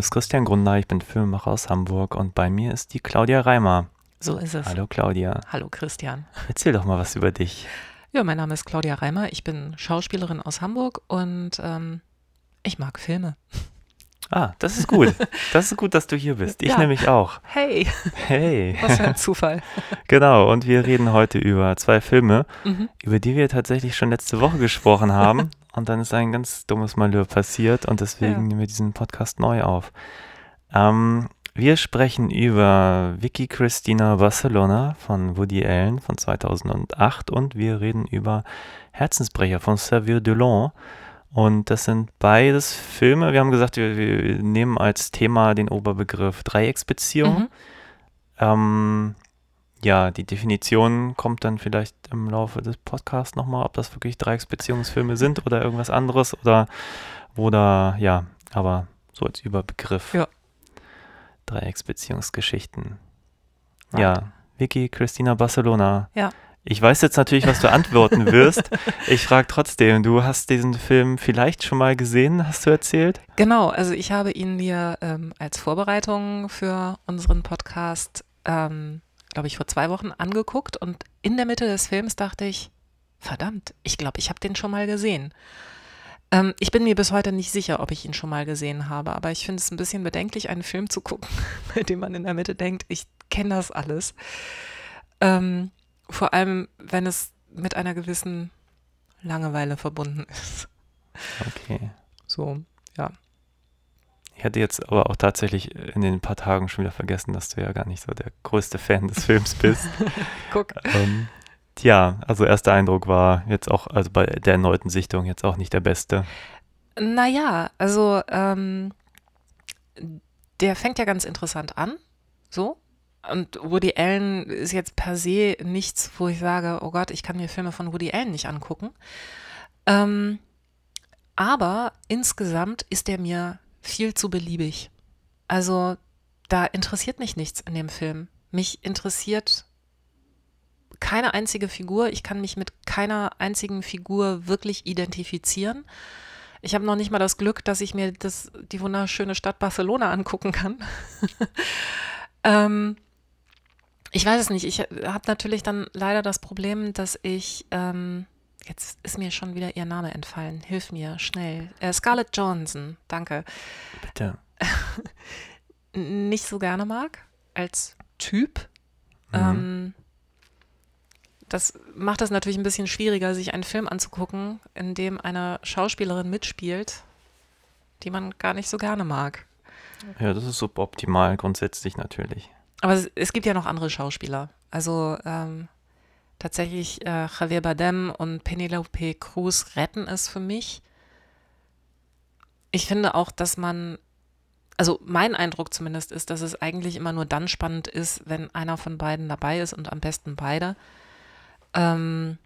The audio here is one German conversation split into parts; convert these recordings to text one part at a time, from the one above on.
ist Christian Grunder, ich bin Filmemacher aus Hamburg und bei mir ist die Claudia Reimer. So ist es. Hallo Claudia. Hallo Christian. Erzähl doch mal was über dich. Ja, mein Name ist Claudia Reimer. Ich bin Schauspielerin aus Hamburg und ähm, ich mag Filme. Ah, das ist gut. Das ist gut, dass du hier bist. Ich Ja. nämlich auch. Hey, Hey. was für ein Zufall. Genau, und wir reden heute über zwei Filme, Mhm. über die wir tatsächlich schon letzte Woche gesprochen haben. Und dann ist ein ganz dummes Malheur passiert und deswegen Ja. nehmen wir diesen Podcast neu auf. Ähm, wir sprechen über Vicky Cristina Barcelona von Woody Allen von 2008 und wir reden über Herzensbrecher von Xavier Delon. Und das sind beides Filme. Wir haben gesagt, wir, wir nehmen als Thema den Oberbegriff Dreiecksbeziehung. Mhm. Ähm, ja, die Definition kommt dann vielleicht im Laufe des Podcasts nochmal, ob das wirklich Dreiecksbeziehungsfilme sind oder irgendwas anderes oder oder ja, aber so als Überbegriff. Ja. Dreiecksbeziehungsgeschichten. Right. Ja, Vicky, Christina Barcelona. Ja. Ich weiß jetzt natürlich, was du antworten wirst. Ich frage trotzdem, du hast diesen Film vielleicht schon mal gesehen, hast du erzählt? Genau, also ich habe ihn mir ähm, als Vorbereitung für unseren Podcast, ähm, glaube ich, vor zwei Wochen angeguckt und in der Mitte des Films dachte ich, verdammt, ich glaube, ich habe den schon mal gesehen. Ähm, ich bin mir bis heute nicht sicher, ob ich ihn schon mal gesehen habe, aber ich finde es ein bisschen bedenklich, einen Film zu gucken, bei dem man in der Mitte denkt, ich kenne das alles. Ähm, vor allem, wenn es mit einer gewissen Langeweile verbunden ist. Okay. So, ja. Ich hatte jetzt aber auch tatsächlich in den paar Tagen schon wieder vergessen, dass du ja gar nicht so der größte Fan des Films bist. Guck. ähm, tja, also erster Eindruck war jetzt auch, also bei der erneuten Sichtung jetzt auch nicht der beste. Naja, also ähm, der fängt ja ganz interessant an, so. Und Woody Allen ist jetzt per se nichts, wo ich sage, oh Gott, ich kann mir Filme von Woody Allen nicht angucken. Ähm, aber insgesamt ist er mir viel zu beliebig. Also da interessiert mich nichts in dem Film. Mich interessiert keine einzige Figur. Ich kann mich mit keiner einzigen Figur wirklich identifizieren. Ich habe noch nicht mal das Glück, dass ich mir das, die wunderschöne Stadt Barcelona angucken kann. ähm, ich weiß es nicht. Ich habe natürlich dann leider das Problem, dass ich, ähm, jetzt ist mir schon wieder ihr Name entfallen. Hilf mir, schnell. Äh, Scarlett Johansson, danke. Bitte. Nicht so gerne mag als Typ. Mhm. Ähm, das macht es natürlich ein bisschen schwieriger, sich einen Film anzugucken, in dem eine Schauspielerin mitspielt, die man gar nicht so gerne mag. Ja, das ist suboptimal grundsätzlich natürlich. Aber es, es gibt ja noch andere Schauspieler. Also ähm, tatsächlich äh, Javier Bardem und Penelope Cruz retten es für mich. Ich finde auch, dass man, also mein Eindruck zumindest ist, dass es eigentlich immer nur dann spannend ist, wenn einer von beiden dabei ist und am besten beide. Ähm,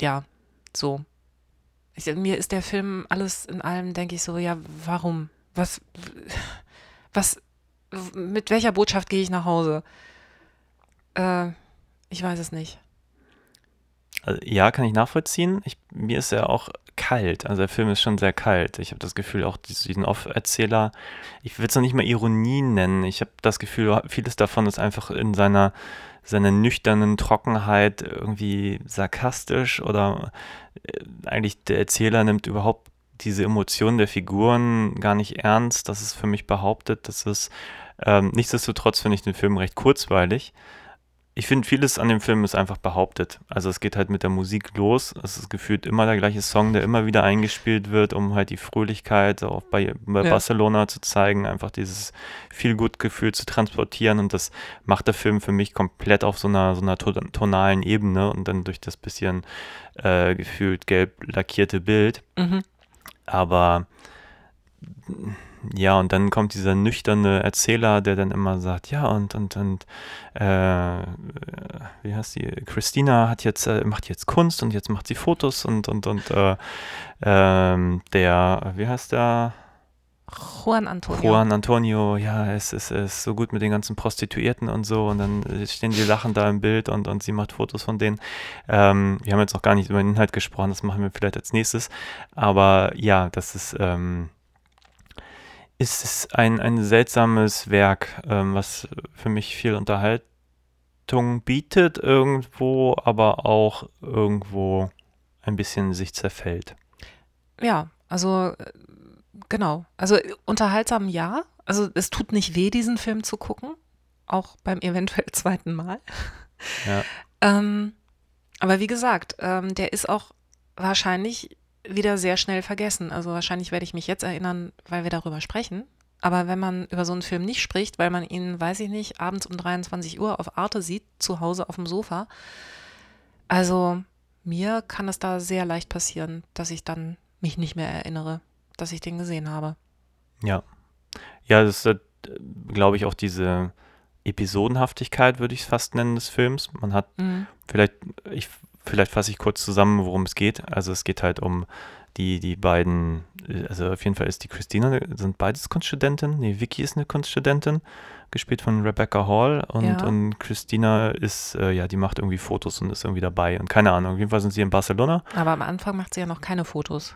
ja, so. Ich, mir ist der Film alles in allem, denke ich so, ja, warum? Was, was, mit welcher Botschaft gehe ich nach Hause? Äh, ich weiß es nicht. Also, ja, kann ich nachvollziehen. Ich, mir ist er auch kalt. Also der Film ist schon sehr kalt. Ich habe das Gefühl, auch diesen Off-Erzähler, ich will es noch nicht mal Ironie nennen. Ich habe das Gefühl, vieles davon ist einfach in seiner, seiner nüchternen Trockenheit irgendwie sarkastisch oder äh, eigentlich der Erzähler nimmt überhaupt diese Emotionen der Figuren gar nicht ernst. Das ist für mich behauptet. Das ist ähm, nichtsdestotrotz finde ich den Film recht kurzweilig. Ich finde, vieles an dem Film ist einfach behauptet. Also es geht halt mit der Musik los. Es ist gefühlt immer der gleiche Song, der immer wieder eingespielt wird, um halt die Fröhlichkeit auch bei, bei Ja. Barcelona zu zeigen, einfach dieses viel gut Gefühl zu transportieren. Und das macht der Film für mich komplett auf so einer, so einer to- tonalen Ebene und dann durch das bisschen äh, gefühlt gelb lackierte Bild. Mhm. Aber ja, und dann kommt dieser nüchterne Erzähler, der dann immer sagt, ja, und, und, und, äh, wie heißt die? Christina hat jetzt, äh, macht jetzt Kunst und jetzt macht sie Fotos und, und, und, äh, ähm, der, wie heißt der? Juan Antonio. Juan Antonio, ja, es ist, ist so gut mit den ganzen Prostituierten und so und dann stehen die lachend da im Bild und, und sie macht Fotos von denen. Ähm, wir haben jetzt noch gar nicht über den Inhalt gesprochen, das machen wir vielleicht als nächstes. Aber ja, das ist, ähm, ist es ein, ein seltsames Werk, ähm, was für mich viel Unterhaltung bietet irgendwo, aber auch irgendwo ein bisschen sich zerfällt. Ja, also äh, genau. Also äh, unterhaltsam ja. Also es tut nicht weh, diesen Film zu gucken, auch beim eventuell zweiten Mal. Ja. Ähm, aber wie gesagt, ähm, der ist auch wahrscheinlich wieder sehr schnell vergessen. Also wahrscheinlich werde ich mich jetzt erinnern, weil wir darüber sprechen. Aber wenn man über so einen Film nicht spricht, weil man ihn, weiß ich nicht, abends um 23 Uhr auf Arte sieht, zu Hause auf dem Sofa, also mir kann es da sehr leicht passieren, dass ich dann mich nicht mehr erinnere, dass ich den gesehen habe. Ja. Ja, das ist, glaube ich, auch diese Episodenhaftigkeit, würde ich es fast nennen, des Films. Man hat Mhm. vielleicht, ich, vielleicht fasse ich kurz zusammen, worum es geht. Also es geht halt um die, die beiden, also auf jeden Fall ist die Christina, sind beides Kunststudenten. Nee, Vicky ist eine Kunststudentin, gespielt von Rebecca Hall und, Ja. und Christina ist, äh, ja, die macht irgendwie Fotos und ist irgendwie dabei und keine Ahnung, auf jeden Fall sind sie in Barcelona. Aber am Anfang macht sie ja noch keine Fotos.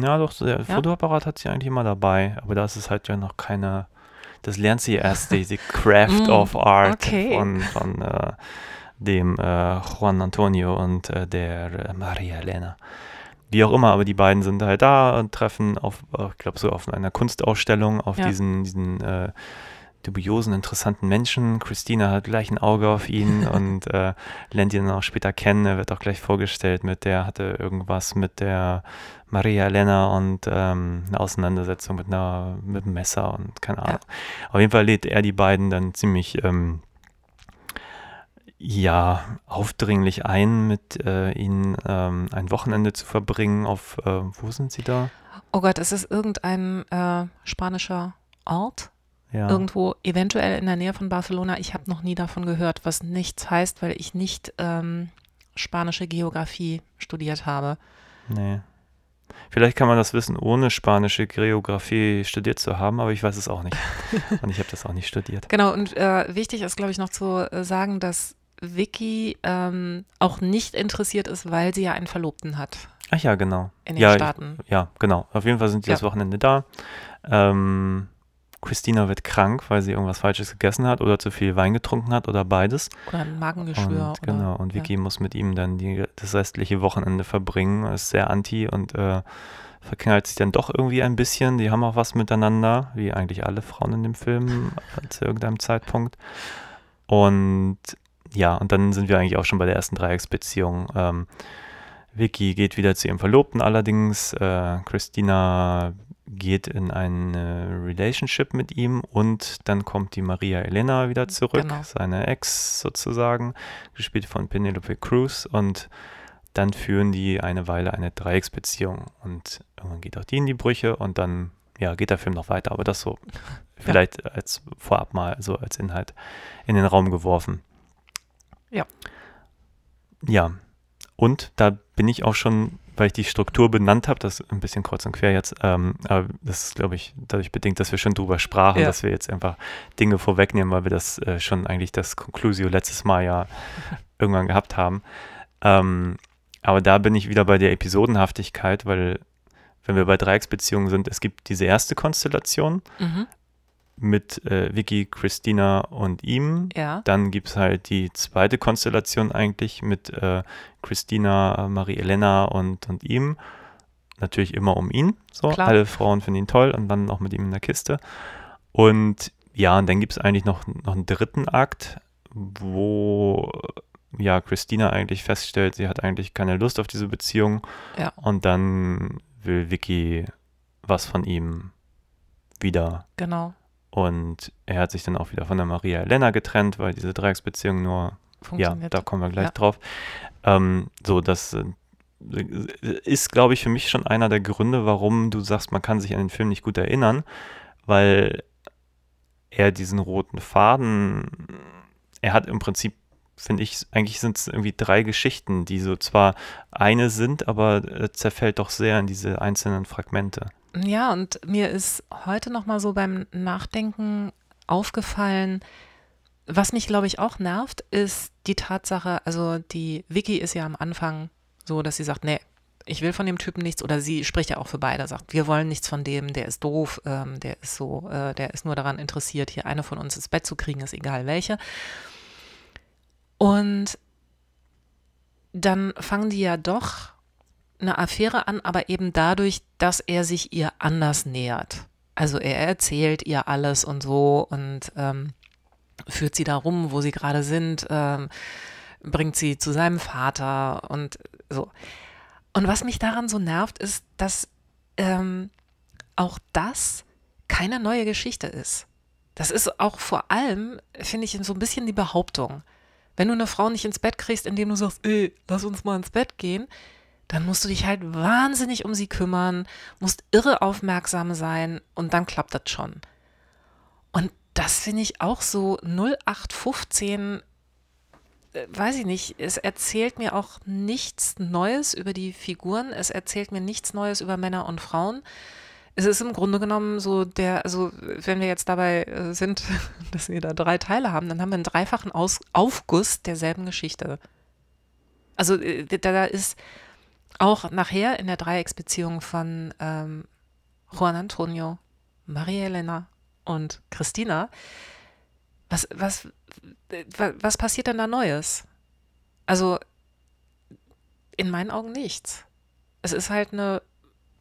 Ja, doch, der Fotoapparat hat sie eigentlich immer dabei, aber da ist es halt ja noch keine, das lernt sie erst, die, die Craft Mm, of Art okay. von, von äh, dem äh, Juan Antonio und äh, der äh, Maria Elena. Wie auch immer, aber die beiden sind halt da und treffen auf, ich glaube, so auf einer Kunstausstellung auf Ja. diesen, diesen äh, dubiosen, interessanten Menschen. Christina hat gleich ein Auge auf ihn und äh, lernt ihn dann auch später kennen. Er wird auch gleich vorgestellt mit der, hatte irgendwas mit der Maria Elena und ähm, eine Auseinandersetzung mit einer mit einem Messer und keine Ahnung. Auf jeden Fall lädt er die beiden dann ziemlich ähm, ja, aufdringlich ein, mit äh, ihnen ähm, ein Wochenende zu verbringen. Auf äh, wo sind sie da? Oh Gott, es ist irgendein äh, spanischer Ort, Ja. irgendwo eventuell in der Nähe von Barcelona. Ich habe noch nie davon gehört, was nichts heißt, weil ich nicht ähm, spanische Geografie studiert habe. Nee. Vielleicht kann man das wissen, ohne spanische Geografie studiert zu haben, aber ich weiß es auch nicht. Und ich habe das auch nicht studiert. Genau, und äh, wichtig ist, glaube ich, noch zu äh, sagen, dass Vicky ähm, auch nicht interessiert ist, weil sie ja einen Verlobten hat Ach ja, genau. in den ja, Staaten. Ich, ja, genau. Auf jeden Fall sind die Ja. das Wochenende da. Ähm, Christina wird krank, weil sie irgendwas Falsches gegessen hat oder zu viel Wein getrunken hat oder beides. Oder ein Magengeschwür. Und, genau, oder, und ja. Vicky muss mit ihm dann die, das restliche Wochenende verbringen. Ist sehr anti und äh, verknallt sich dann doch irgendwie ein bisschen. Die haben auch was miteinander, wie eigentlich alle Frauen in dem Film zu irgendeinem Zeitpunkt. Und ja, und dann sind wir eigentlich auch schon bei der ersten Dreiecksbeziehung. Ähm, Vicky geht wieder zu ihrem Verlobten allerdings. Äh, Christina geht in eine Relationship mit ihm und dann kommt die Maria Elena wieder zurück, Genau. seine Ex sozusagen, gespielt von Penelope Cruz und dann führen die eine Weile eine Dreiecksbeziehung und irgendwann geht auch die in die Brüche und dann ja, geht der Film noch weiter, aber das so vielleicht als vorab mal so als Inhalt in den Raum geworfen. Ja. Ja, und da bin ich auch schon, weil ich die Struktur benannt habe, das ist ein bisschen kreuz und quer jetzt, ähm, aber das ist, glaube ich, dadurch bedingt, dass wir schon drüber sprachen, Ja. dass wir jetzt einfach Dinge vorwegnehmen, weil wir das äh, schon eigentlich das Conclusio letztes Mal ja irgendwann gehabt haben. Ähm, aber da bin ich wieder bei der Episodenhaftigkeit, weil wenn wir bei Dreiecksbeziehungen sind, es gibt diese erste Konstellation Mhm. Mit äh, Vicky, Christina und ihm. Ja. Dann gibt es halt die zweite Konstellation eigentlich mit äh, Christina, Marie-Elena und, und ihm. Natürlich immer um ihn. So. Klar. Alle Frauen finden ihn toll und dann auch mit ihm in der Kiste. Und ja, und dann gibt es eigentlich noch, noch einen dritten Akt, wo ja Christina eigentlich feststellt, sie hat eigentlich keine Lust auf diese Beziehung. Ja. Und dann will Vicky was von ihm wieder Genau. Und er hat sich dann auch wieder von der Maria Elena getrennt, weil diese Dreiecksbeziehung nur, ja, da kommen wir gleich Ja. drauf. Ähm, so, das, äh, ist, glaube ich, für mich schon einer der Gründe, warum du sagst, man kann sich an den Film nicht gut erinnern, weil er diesen roten Faden, er hat im Prinzip, finde ich, eigentlich sind es irgendwie drei Geschichten, die so zwar eine sind, aber zerfällt doch sehr in diese einzelnen Fragmente. Ja, und mir ist heute noch mal so beim Nachdenken aufgefallen, was mich, glaube ich, auch nervt, ist die Tatsache, also die Vicky ist ja am Anfang so, dass sie sagt, nee, ich will von dem Typen nichts, oder sie spricht ja auch für beide, sagt, wir wollen nichts von dem, der ist doof, ähm, der ist so, äh, der ist nur daran interessiert, hier eine von uns ins Bett zu kriegen, ist egal welche. Und dann fangen die ja doch eine Affäre an, aber eben dadurch, dass er sich ihr anders nähert. Also er erzählt ihr alles und so und ähm, führt sie da rum, wo sie gerade sind, ähm, bringt sie zu seinem Vater und so. Und was mich daran so nervt, ist, dass ähm, auch das keine neue Geschichte ist. Das ist auch vor allem, finde ich, so ein bisschen die Behauptung. Wenn du eine Frau nicht ins Bett kriegst, indem du sagst, ey, lass uns mal ins Bett gehen, dann musst du dich halt wahnsinnig um sie kümmern, musst irre aufmerksam sein und dann klappt das schon. Und das finde ich auch so 0815 äh, weiß ich nicht, es erzählt mir auch nichts Neues über die Figuren, es erzählt mir nichts Neues über Männer und Frauen. Es ist im Grunde genommen so der, also wenn wir jetzt dabei äh, sind, dass wir da drei Teile haben, dann haben wir einen dreifachen Aus Aufguss derselben Geschichte. Also äh, da ist auch nachher in der Dreiecksbeziehung von ähm, Juan Antonio, Maria Elena und Christina, was, was, was passiert denn da Neues? Also in meinen Augen nichts. Es ist halt eine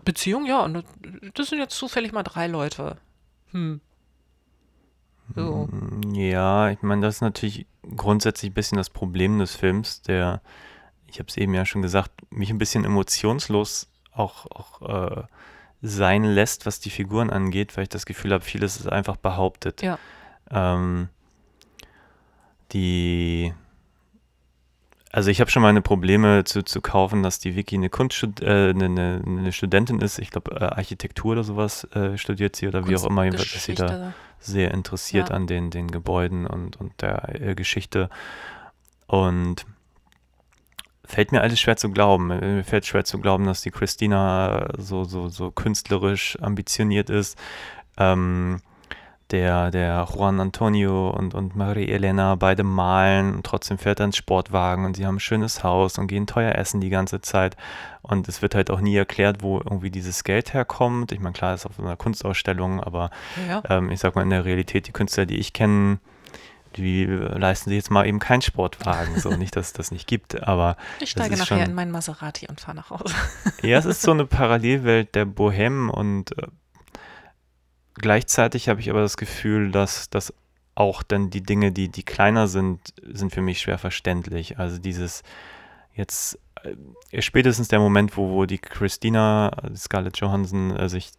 Beziehung, ja, und das sind jetzt zufällig mal drei Leute. Hm. So. Ja, ich meine, das ist natürlich grundsätzlich ein bisschen das Problem des Films, der ich habe es eben ja schon gesagt, mich ein bisschen emotionslos auch, auch äh, sein lässt, was die Figuren angeht, weil ich das Gefühl habe, vieles ist einfach behauptet. Ja. Ähm, die also ich habe schon meine Probleme zu, zu kaufen, dass die Vicky eine Kunststud äh, eine, eine, eine, Studentin ist. Ich glaube, äh, Architektur oder sowas äh, studiert sie oder wie auch immer. Jedenfalls ist sie da sehr interessiert ja. an den, den Gebäuden und, und der äh, Geschichte. Und fällt mir alles schwer zu glauben. Mir fällt schwer zu glauben, dass die Christina so, so, so künstlerisch ambitioniert ist. Ähm, der, der Juan Antonio und, und Marie Elena beide malen und trotzdem fährt er ins Sportwagen und sie haben ein schönes Haus und gehen teuer essen die ganze Zeit. Und es wird halt auch nie erklärt, wo irgendwie dieses Geld herkommt. Ich meine, klar, ist auf einer Kunstausstellung, aber ja. ähm, ich sag mal, in der Realität, die Künstler, die ich kenne, die leisten sich jetzt mal eben keinen Sportwagen. So, nicht, dass es das nicht gibt, aber. Ich steige nachher schon, in meinen Maserati und fahre nach Hause. ja, es ist so eine Parallelwelt der Bohème und äh, gleichzeitig habe ich aber das Gefühl, dass dass auch dann die Dinge, die, die kleiner sind, sind für mich schwer verständlich. Also dieses jetzt spätestens der Moment, wo, wo die Christina, Scarlett Johansson, äh, sich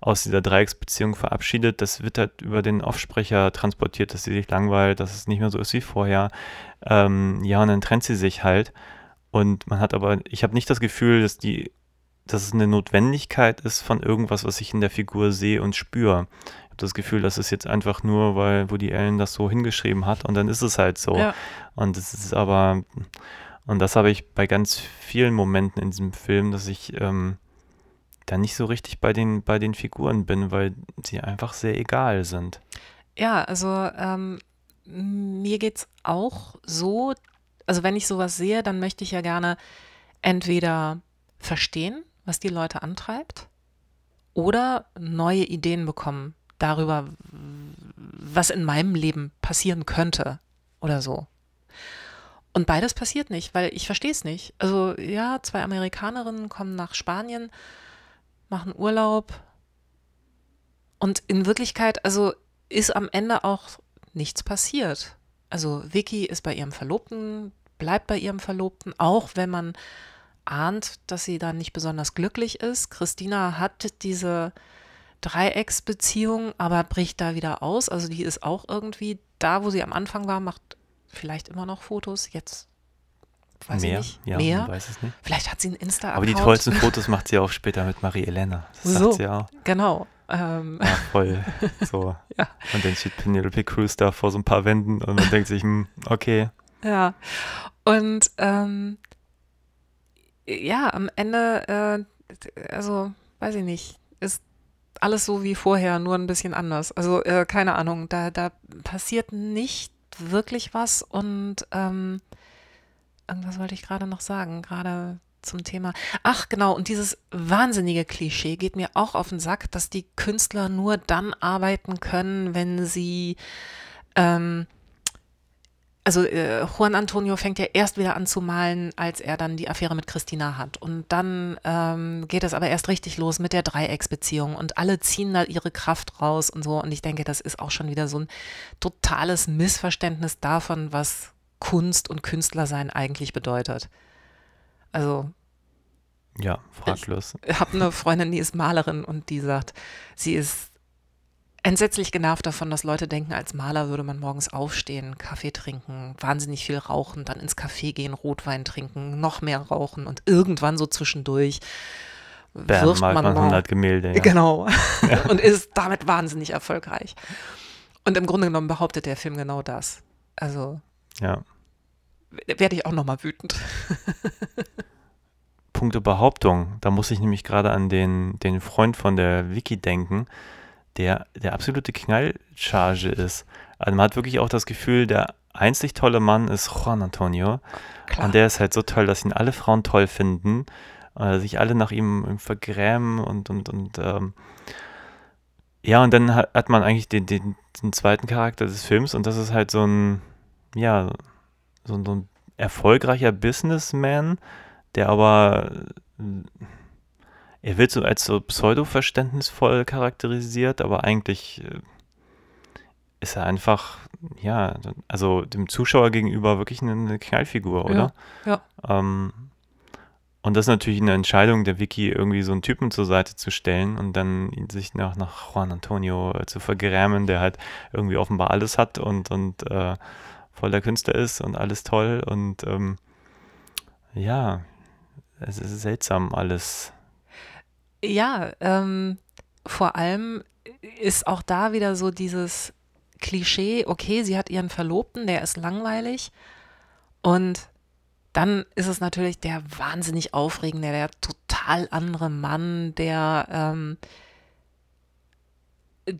aus dieser Dreiecksbeziehung verabschiedet. Das wird halt über den Offsprecher transportiert, dass sie sich langweilt, dass es nicht mehr so ist wie vorher. Ähm, ja, und dann trennt sie sich halt. Und man hat aber, ich habe nicht das Gefühl, dass die, dass es eine Notwendigkeit ist von irgendwas, was ich in der Figur sehe und spüre. Ich habe das Gefühl, das ist jetzt einfach nur, weil Woody Allen das so hingeschrieben hat und dann ist es halt so. Ja. Und es ist aber, und das habe ich bei ganz vielen Momenten in diesem Film, dass ich ähm, da nicht so richtig bei den, bei den Figuren bin, weil sie einfach sehr egal sind. Ja, also ähm, mir es auch so, also wenn ich sowas sehe, dann möchte ich ja gerne entweder verstehen, was die Leute antreibt, oder neue Ideen bekommen darüber, was in meinem Leben passieren könnte oder so. Und beides passiert nicht, weil ich verstehe es nicht. Also ja, zwei Amerikanerinnen kommen nach Spanien machen Urlaub. Und in Wirklichkeit, also ist am Ende auch nichts passiert. Also Vicky ist bei ihrem Verlobten, bleibt bei ihrem Verlobten, auch wenn man ahnt, dass sie da nicht besonders glücklich ist. Christina hat diese Dreiecksbeziehung, aber bricht da wieder aus. Also die ist auch irgendwie da, wo sie am Anfang war, macht vielleicht immer noch Fotos. Jetzt weiß mehr? ich nicht, Ja, mehr. weiß es nicht. Vielleicht hat sie einen Insta-Account. Aber die tollsten Fotos macht sie auch später mit Marie-Elena. Das So. sagt sie auch. Genau. Ähm, Ja, voll. So. Ja. Und dann steht Penelope Cruz da vor so ein paar Wänden und man denkt sich, hm, okay. Ja, und ähm, ja, am Ende, äh, also weiß ich nicht, ist alles so wie vorher, nur ein bisschen anders. Also äh, keine Ahnung, da, da passiert nicht wirklich was und ähm, irgendwas wollte ich gerade noch sagen, gerade zum Thema. Ach genau, und dieses wahnsinnige Klischee geht mir auch auf den Sack, dass die Künstler nur dann arbeiten können, wenn sie ähm, also äh, Juan Antonio fängt ja erst wieder an zu malen, als er dann die Affäre mit Christina hat. Und dann ähm, geht es aber erst richtig los mit der Dreiecksbeziehung und alle ziehen da ihre Kraft raus und so. Und ich denke, das ist auch schon wieder so ein totales Missverständnis davon, was Kunst und Künstlersein eigentlich bedeutet. Also Ja, fraglos. ich habe eine Freundin, die ist Malerin und die sagt, sie ist entsetzlich genervt davon, dass Leute denken, als Maler würde man morgens aufstehen, Kaffee trinken, wahnsinnig viel rauchen, dann ins Café gehen, Rotwein trinken, noch mehr rauchen und irgendwann so zwischendurch Bam, wirft man man mal 100 Gemälde. Ja. Genau. und ist damit wahnsinnig erfolgreich. Und im Grunde genommen behauptet der Film genau das. Also ja. werde ich auch nochmal wütend. Punkte Behauptung. Da muss ich nämlich gerade an den, den Freund von der Vicky denken, der der absolute Knallcharge ist. Also man hat wirklich auch das Gefühl, der einzig tolle Mann ist Juan Antonio. Klar. Und der ist halt so toll, dass ihn alle Frauen toll finden, äh, sich alle nach ihm vergrämen und, und, und ähm, ja, und dann hat, hat man eigentlich den, den, den zweiten Charakter des Films und das ist halt so ein, ja, so, ein- so ein erfolgreicher Businessman, der aber, äh, er wird so als so pseudo-verständnisvoll charakterisiert, aber eigentlich äh, ist er einfach, ja, also dem Zuschauer gegenüber wirklich eine, Knallfigur, oder? ja. Ähm, und das ist natürlich eine Entscheidung der Vicky, irgendwie so einen Typen zur Seite zu stellen und dann sich nach, nach Juan Antonio äh, zu vergrämen, der halt irgendwie offenbar alles hat und, und äh, voll der Künstler ist und alles toll und ähm, ja, es ist seltsam alles. Ja, ähm, vor allem ist auch da wieder so dieses Klischee, okay, sie hat ihren Verlobten, der ist langweilig und dann ist es natürlich der wahnsinnig aufregende, der total andere Mann, der ähm,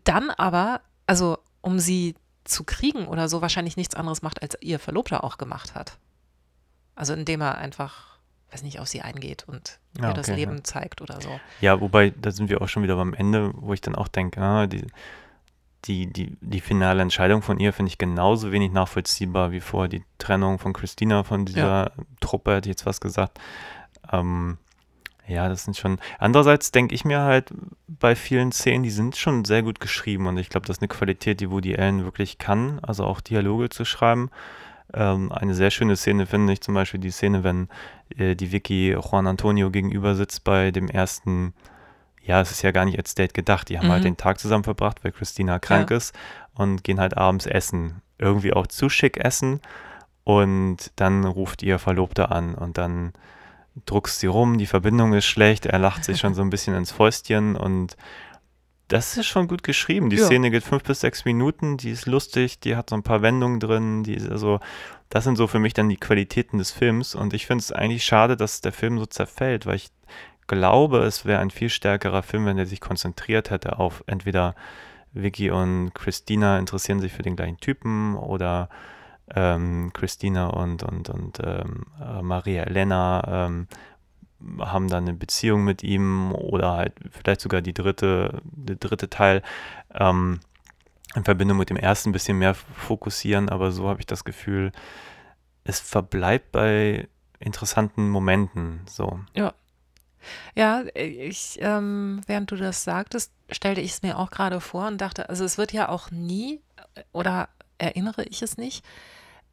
dann aber, also um sie zu kriegen oder so, wahrscheinlich nichts anderes macht, als ihr Verlobter auch gemacht hat. Also indem er einfach, weiß nicht, auf sie eingeht und Ja, ihr das okay, Leben ja. zeigt oder so. Ja, wobei, da sind wir auch schon wieder beim Ende, wo ich dann auch denke, ah, die, die, die, die finale Entscheidung von ihr finde ich genauso wenig nachvollziehbar wie vorher die Trennung von Christina von dieser Truppe, hätte ich jetzt was gesagt. Ähm, ja, das sind schon. Andererseits denke ich mir halt bei vielen Szenen, die sind schon sehr gut geschrieben und ich glaube, das ist eine Qualität, die Woody Allen wirklich kann, also auch Dialoge zu schreiben. Ähm, eine sehr schöne Szene finde ich zum Beispiel die Szene, wenn äh, die Vicky Juan Antonio gegenüber sitzt bei dem ersten, ja, es ist ja gar nicht als Date gedacht, die haben Mhm. halt den Tag zusammen verbracht, weil Christina krank Ja. ist und gehen halt abends essen. Irgendwie auch zu schick essen und dann ruft ihr Verlobter an und dann druckst sie rum, die Verbindung ist schlecht, er lacht sich schon so ein bisschen ins Fäustchen und das ist schon gut geschrieben. Die Ja. Szene geht fünf bis sechs Minuten, die ist lustig, die hat so ein paar Wendungen drin, die ist also, das sind so für mich dann die Qualitäten des Films und ich finde es eigentlich schade, dass der Film so zerfällt, weil ich glaube, es wäre ein viel stärkerer Film, wenn er sich konzentriert hätte auf entweder Vicky und Christina interessieren sich für den gleichen Typen oder ähm, Christina und, und, und ähm, äh, Maria Elena ähm, haben dann eine Beziehung mit ihm oder halt vielleicht sogar die dritte, der dritte Teil ähm, in Verbindung mit dem ersten ein bisschen mehr fokussieren, aber so habe ich das Gefühl, es verbleibt bei interessanten Momenten so. Ja, ich, ähm, während du das sagtest, stellte ich es mir auch gerade vor und dachte, also es wird ja auch nie, oder erinnere ich es nicht,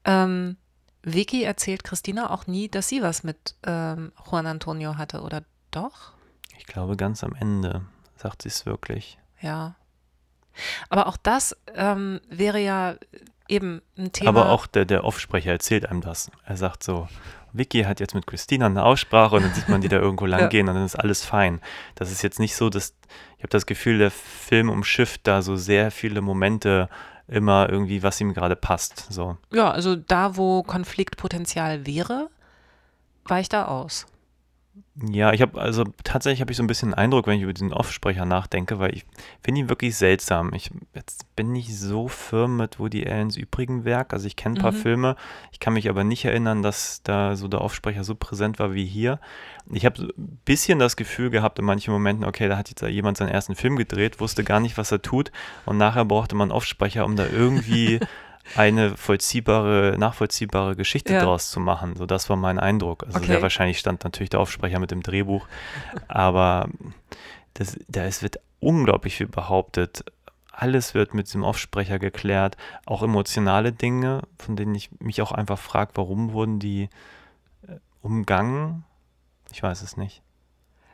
ähm, Vicky erzählt Christina auch nie, dass sie was mit ähm, Juan Antonio hatte, oder doch? Ich glaube, ganz am Ende sagt sie es wirklich. Ja. Aber auch das ähm, wäre ja eben ein Thema. Aber auch der, der Offsprecher erzählt einem das. Er sagt so, Vicky hat jetzt mit Christina eine Aussprache und dann sieht man die da irgendwo lang Ja. gehen und dann ist alles fein. Das ist jetzt nicht so, dass ich habe das Gefühl, der Film umschifft da so sehr viele Momente immer irgendwie, was ihm gerade passt. So. Ja, also da, wo Konfliktpotenzial wäre, weicht er aus. Ja, ich habe also tatsächlich habe ich so ein bisschen den Eindruck, wenn ich über diesen Offsprecher nachdenke, weil ich finde ihn wirklich seltsam. Ich jetzt bin nicht so firm mit Woody Allens übrigen Werk. Also ich kenne ein paar Mhm. Filme, ich kann mich aber nicht erinnern, dass da so der Offsprecher so präsent war wie hier. Ich habe so ein bisschen das Gefühl gehabt in manchen Momenten, okay, da hat jetzt jemand seinen ersten Film gedreht, wusste gar nicht, was er tut und nachher brauchte man Offsprecher, um da irgendwie eine vollziehbare, nachvollziehbare Geschichte Ja. draus zu machen. So, das war mein Eindruck. Also Okay. sehr wahrscheinlich stand natürlich der Aufsprecher mit dem Drehbuch, aber das, da ist, wird unglaublich viel behauptet. Alles wird mit diesem Aufsprecher geklärt, auch emotionale Dinge, von denen ich mich auch einfach frage, warum wurden die äh, umgangen? Ich weiß es nicht.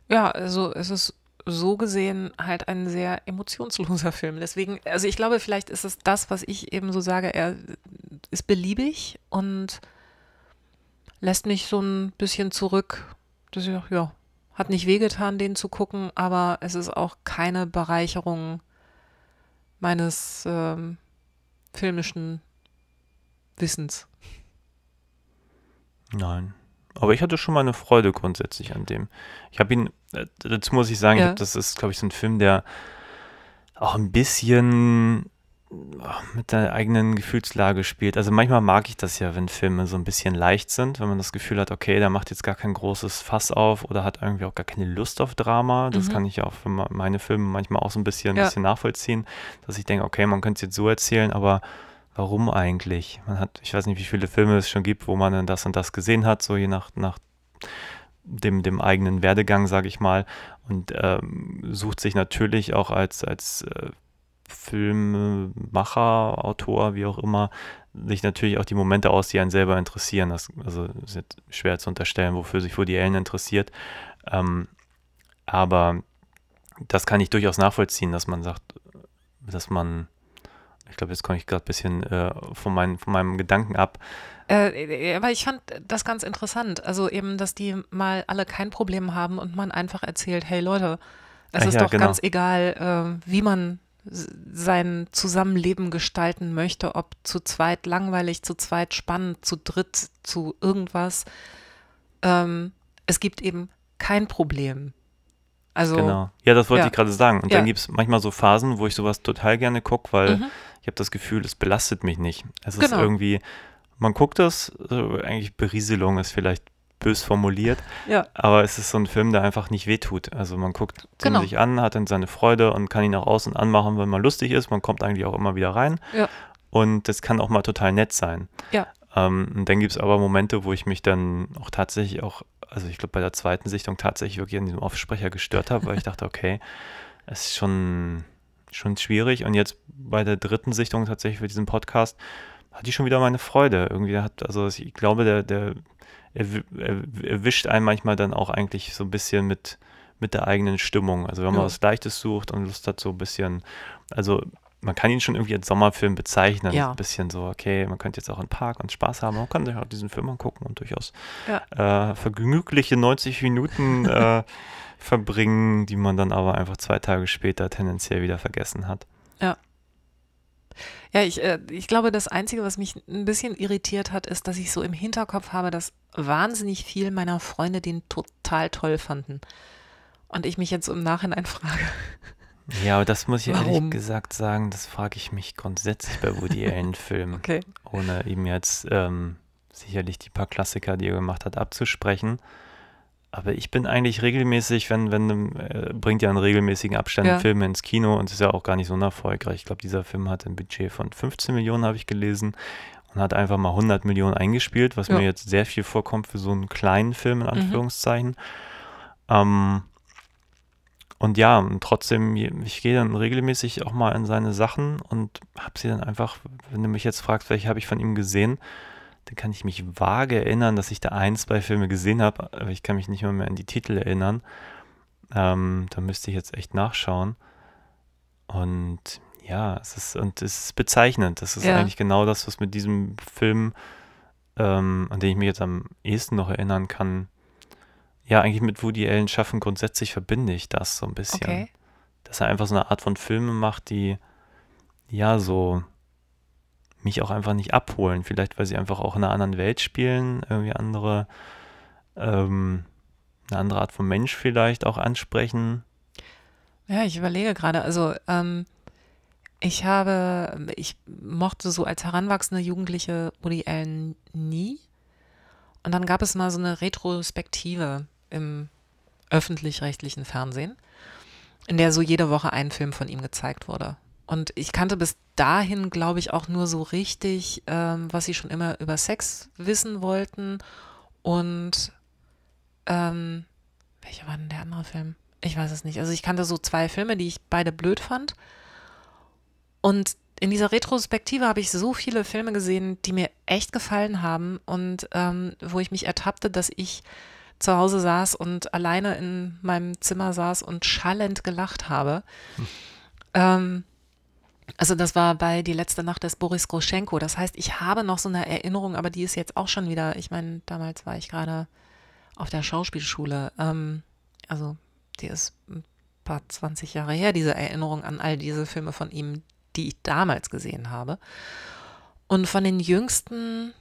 Ja, also es ist so gesehen halt ein sehr emotionsloser Film. Deswegen, also ich glaube, vielleicht ist es das, was ich eben so sage, er ist beliebig und lässt mich so ein bisschen zurück. Das ist ja, hat nicht wehgetan, den zu gucken, aber es ist auch keine Bereicherung meines ähm, filmischen Wissens. Nein. Aber ich hatte schon mal eine Freude grundsätzlich an dem. Ich habe ihn, dazu muss ich sagen, ich Ja. hab, das ist, glaube ich, so ein Film, der auch ein bisschen ach, mit der eigenen Gefühlslage spielt. Also manchmal mag ich das ja, wenn Filme so ein bisschen leicht sind, wenn man das Gefühl hat, okay, der macht jetzt gar kein großes Fass auf oder hat irgendwie auch gar keine Lust auf Drama. Das Mhm. kann ich ja auch für me- meine Filme manchmal auch so ein bisschen, Ja. bisschen nachvollziehen, dass ich denke, okay, man könnte es jetzt so erzählen, aber warum eigentlich? Man hat, ich weiß nicht, wie viele Filme es schon gibt, wo man dann das und das gesehen hat, so je nach, nach dem, dem eigenen Werdegang, sage ich mal, und ähm, sucht sich natürlich auch als, als äh, Filmemacher, Autor, wie auch immer, sich natürlich auch die Momente aus, die einen selber interessieren. Das also ist jetzt schwer zu unterstellen, wofür sich Woody Allen interessiert. Ähm, aber das kann ich durchaus nachvollziehen, dass man sagt, dass man, ich glaube, jetzt komme ich gerade ein bisschen äh, von, meinen, von meinem Gedanken ab. Äh, aber ich fand das ganz interessant. Also eben, dass die mal alle kein Problem haben und man einfach erzählt, hey Leute, es Ah, ist ja, doch genau. ganz egal, äh, wie man sein Zusammenleben gestalten möchte, ob zu zweit langweilig, zu zweit spannend, zu dritt, zu irgendwas. Ähm, es gibt eben kein Problem. Also, Genau. Ja, das wollte ja. ich gerade sagen. Und Ja. dann gibt es manchmal so Phasen, wo ich sowas total gerne gucke, weil Mhm. ich habe das Gefühl, es belastet mich nicht. Es ist Genau. irgendwie, man guckt das, äh, eigentlich Berieselung ist vielleicht bös formuliert, ja, aber es ist so ein Film, der einfach nicht wehtut. Also man guckt Genau. sich an, hat dann seine Freude und kann ihn auch aus und anmachen, wenn man lustig ist. Man kommt eigentlich auch immer wieder rein. Ja. Und das kann auch mal total nett sein. Ja. Ähm, und dann gibt es aber Momente, wo ich mich dann auch tatsächlich auch, also ich glaube bei der zweiten Sichtung tatsächlich wirklich an diesem Aufsprecher gestört habe, weil ich dachte, okay, es ist schon, schon schwierig. Und jetzt bei der dritten Sichtung tatsächlich für diesen Podcast hatte ich schon wieder meine Freude. Irgendwie hat, also ich glaube, der, der erw- erw- erwischt einen manchmal dann auch eigentlich so ein bisschen mit, mit der eigenen Stimmung. Also wenn man Ja. was Leichtes sucht und Lust hat, so ein bisschen, also man kann ihn schon irgendwie als Sommerfilm bezeichnen. Ja. Ein bisschen so, okay, man könnte jetzt auch im Park und Spaß haben. Man kann sich auch diesen Film angucken und durchaus Ja. äh, vergnügliche 90 Minuten äh, verbringen, die man dann aber einfach zwei Tage später tendenziell wieder vergessen hat. Ja, ich, äh, ich glaube, das Einzige, was mich ein bisschen irritiert hat, ist, dass ich so im Hinterkopf habe, dass wahnsinnig viel meiner Freunde den total toll fanden. Und ich mich jetzt im Nachhinein frage. Ja, aber das muss ich Warum? ehrlich gesagt sagen, das frage ich mich grundsätzlich bei Woody Allen-Filmen. Okay. ohne ihm jetzt ähm, sicherlich die paar Klassiker, die er gemacht hat, abzusprechen. Aber ich bin eigentlich regelmäßig, wenn, wenn, äh, bringt ja in regelmäßigen Abständen Ja. Filme ins Kino und ist ja auch gar nicht so unerfolgreich. Ich glaube, dieser Film hat ein Budget von 15 Millionen, habe ich gelesen, und hat einfach mal 100 Millionen eingespielt, was Ja. mir jetzt sehr viel vorkommt für so einen kleinen Film, in Anführungszeichen. Ähm, und ja, trotzdem, ich gehe dann regelmäßig auch mal in seine Sachen und habe sie dann einfach, wenn du mich jetzt fragst, welche habe ich von ihm gesehen, dann kann ich mich vage erinnern, dass ich da ein, zwei Filme gesehen habe, aber ich kann mich nicht mehr, mehr an die Titel erinnern. Ähm, da müsste ich jetzt echt nachschauen. Und ja, es ist, und es ist bezeichnend. Das ist Ja. eigentlich genau das, was mit diesem Film, ähm, an den ich mich jetzt am ehesten noch erinnern kann, ja, eigentlich mit Woody Allen schaffen, grundsätzlich verbinde ich das so ein bisschen. Okay. Dass er einfach so eine Art von Filme macht, die, ja, so mich auch einfach nicht abholen. Vielleicht, weil sie einfach auch in einer anderen Welt spielen, irgendwie andere, ähm, eine andere Art von Mensch vielleicht auch ansprechen. Ja, ich überlege gerade, also ähm, ich habe, ich mochte so als heranwachsende Jugendliche Woody Allen nie. Und dann gab es mal so eine Retrospektive im öffentlich-rechtlichen Fernsehen, in der so jede Woche ein Film von ihm gezeigt wurde. Und ich kannte bis dahin, glaube ich, auch nur so richtig, ähm, was sie schon immer über Sex wissen wollten. Und ähm, welcher war denn der andere Film? Ich weiß es nicht. Also ich kannte so zwei Filme, die ich beide blöd fand. Und in dieser Retrospektive habe ich so viele Filme gesehen, die mir echt gefallen haben und ähm, wo ich mich ertappte, dass ich zu Hause saß und alleine in meinem Zimmer saß und schallend gelacht habe. Ähm, also das war bei Die letzte Nacht des Boris Groschenko. Das heißt, ich habe noch so eine Erinnerung, aber die ist jetzt auch schon wieder, ich meine, damals war ich gerade auf der Schauspielschule. Ähm, also die ist ein paar 20 Jahre her, diese Erinnerung an all diese Filme von ihm, die ich damals gesehen habe. Und von den jüngsten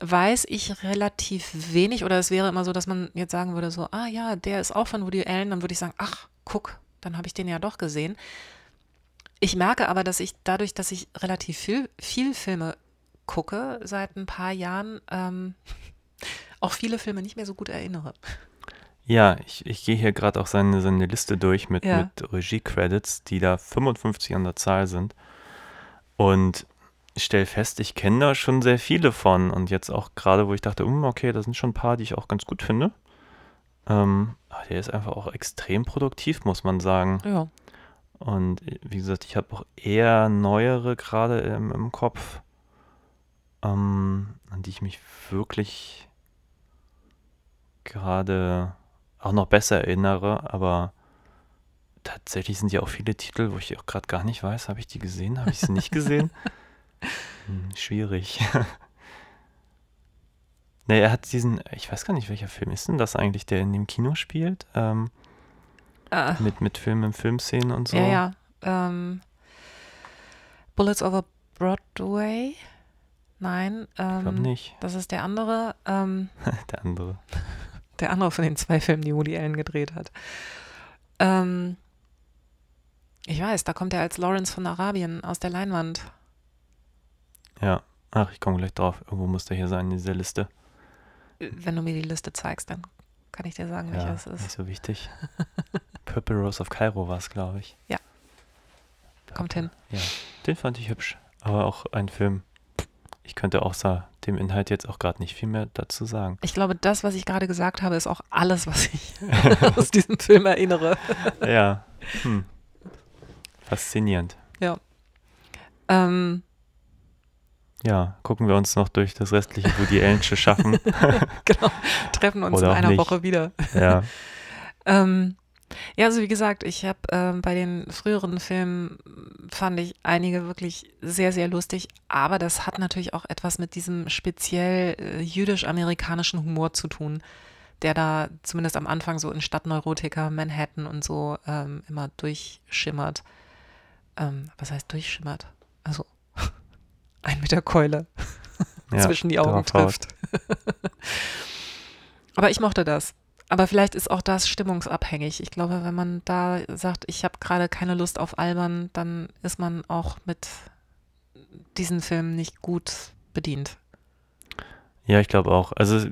weiß ich relativ wenig, oder es wäre immer so, dass man jetzt sagen würde, so, ah ja, der ist auch von Woody Allen, dann würde ich sagen, ach, guck, dann habe ich den ja doch gesehen. Ich merke aber, dass ich dadurch, dass ich relativ viel, viel Filme gucke seit ein paar Jahren, ähm, auch viele Filme nicht mehr so gut erinnere. Ja, ich, ich gehe hier gerade auch seine, seine Liste durch mit, Ja. mit Regie-Credits, die da 55 an der Zahl sind. Und ich stelle fest, ich kenne da schon sehr viele von. Und jetzt auch gerade, wo ich dachte, um, okay, da sind schon ein paar, die ich auch ganz gut finde. Ähm, der ist einfach auch extrem produktiv, muss man sagen. Ja. Und äh, wie gesagt, ich habe auch eher neuere gerade im, im Kopf, ähm, an die ich mich wirklich gerade auch noch besser erinnere, aber tatsächlich sind ja auch viele Titel, wo ich auch gerade gar nicht weiß, habe ich die gesehen, habe ich sie nicht gesehen? Hm, schwierig. Nee, er hat diesen, ich weiß gar nicht, welcher Film ist denn das eigentlich, der in dem Kino spielt? Ähm, Ah, mit, mit Film im Filmszenen und so. Ja, ja. Ähm, Bullets over Broadway? Nein. Ich glaube Ähm, nicht. das ist der andere. Ähm, Der andere. der andere von den zwei Filmen, die Woody Allen gedreht hat. Ähm, ich weiß, da kommt er als Lawrence von Arabien aus der Leinwand. Ja. Ach, ich komme gleich drauf. Irgendwo muss der hier sein in dieser Liste. Wenn du mir die Liste zeigst, dann kann ich dir sagen, welcher Ja, es nicht ist. so wichtig. Purple Rose of Cairo war es, glaube ich. Ja. Kommt hin. Ja, den fand ich hübsch. Aber auch ein Film. Ich könnte auch sa dem Inhalt jetzt auch gerade nicht viel mehr dazu sagen. Ich glaube, das, was ich gerade gesagt habe, ist auch alles, was ich aus diesem Film erinnere. ja. Hm. Faszinierend. Ähm, Ja, gucken wir uns noch durch das restliche Woody Allensche schaffen. genau, treffen uns Oder in einer nicht. Woche wieder. ja. Ähm, ja, also wie gesagt, ich habe ähm, bei den früheren Filmen fand ich einige wirklich sehr, sehr lustig, aber das hat natürlich auch etwas mit diesem speziell äh, jüdisch-amerikanischen Humor zu tun, der da zumindest am Anfang so in Stadtneurotika, Manhattan und so ähm, immer durchschimmert. Ähm, was heißt durchschimmert? Also ein mit der Keule ja, zwischen die Augen trifft. Aber ich mochte das. Aber vielleicht ist auch das stimmungsabhängig. Ich glaube, wenn man da sagt, ich habe gerade keine Lust auf Albern, dann ist man auch mit diesen Filmen nicht gut bedient. Ja, ich glaube auch. Also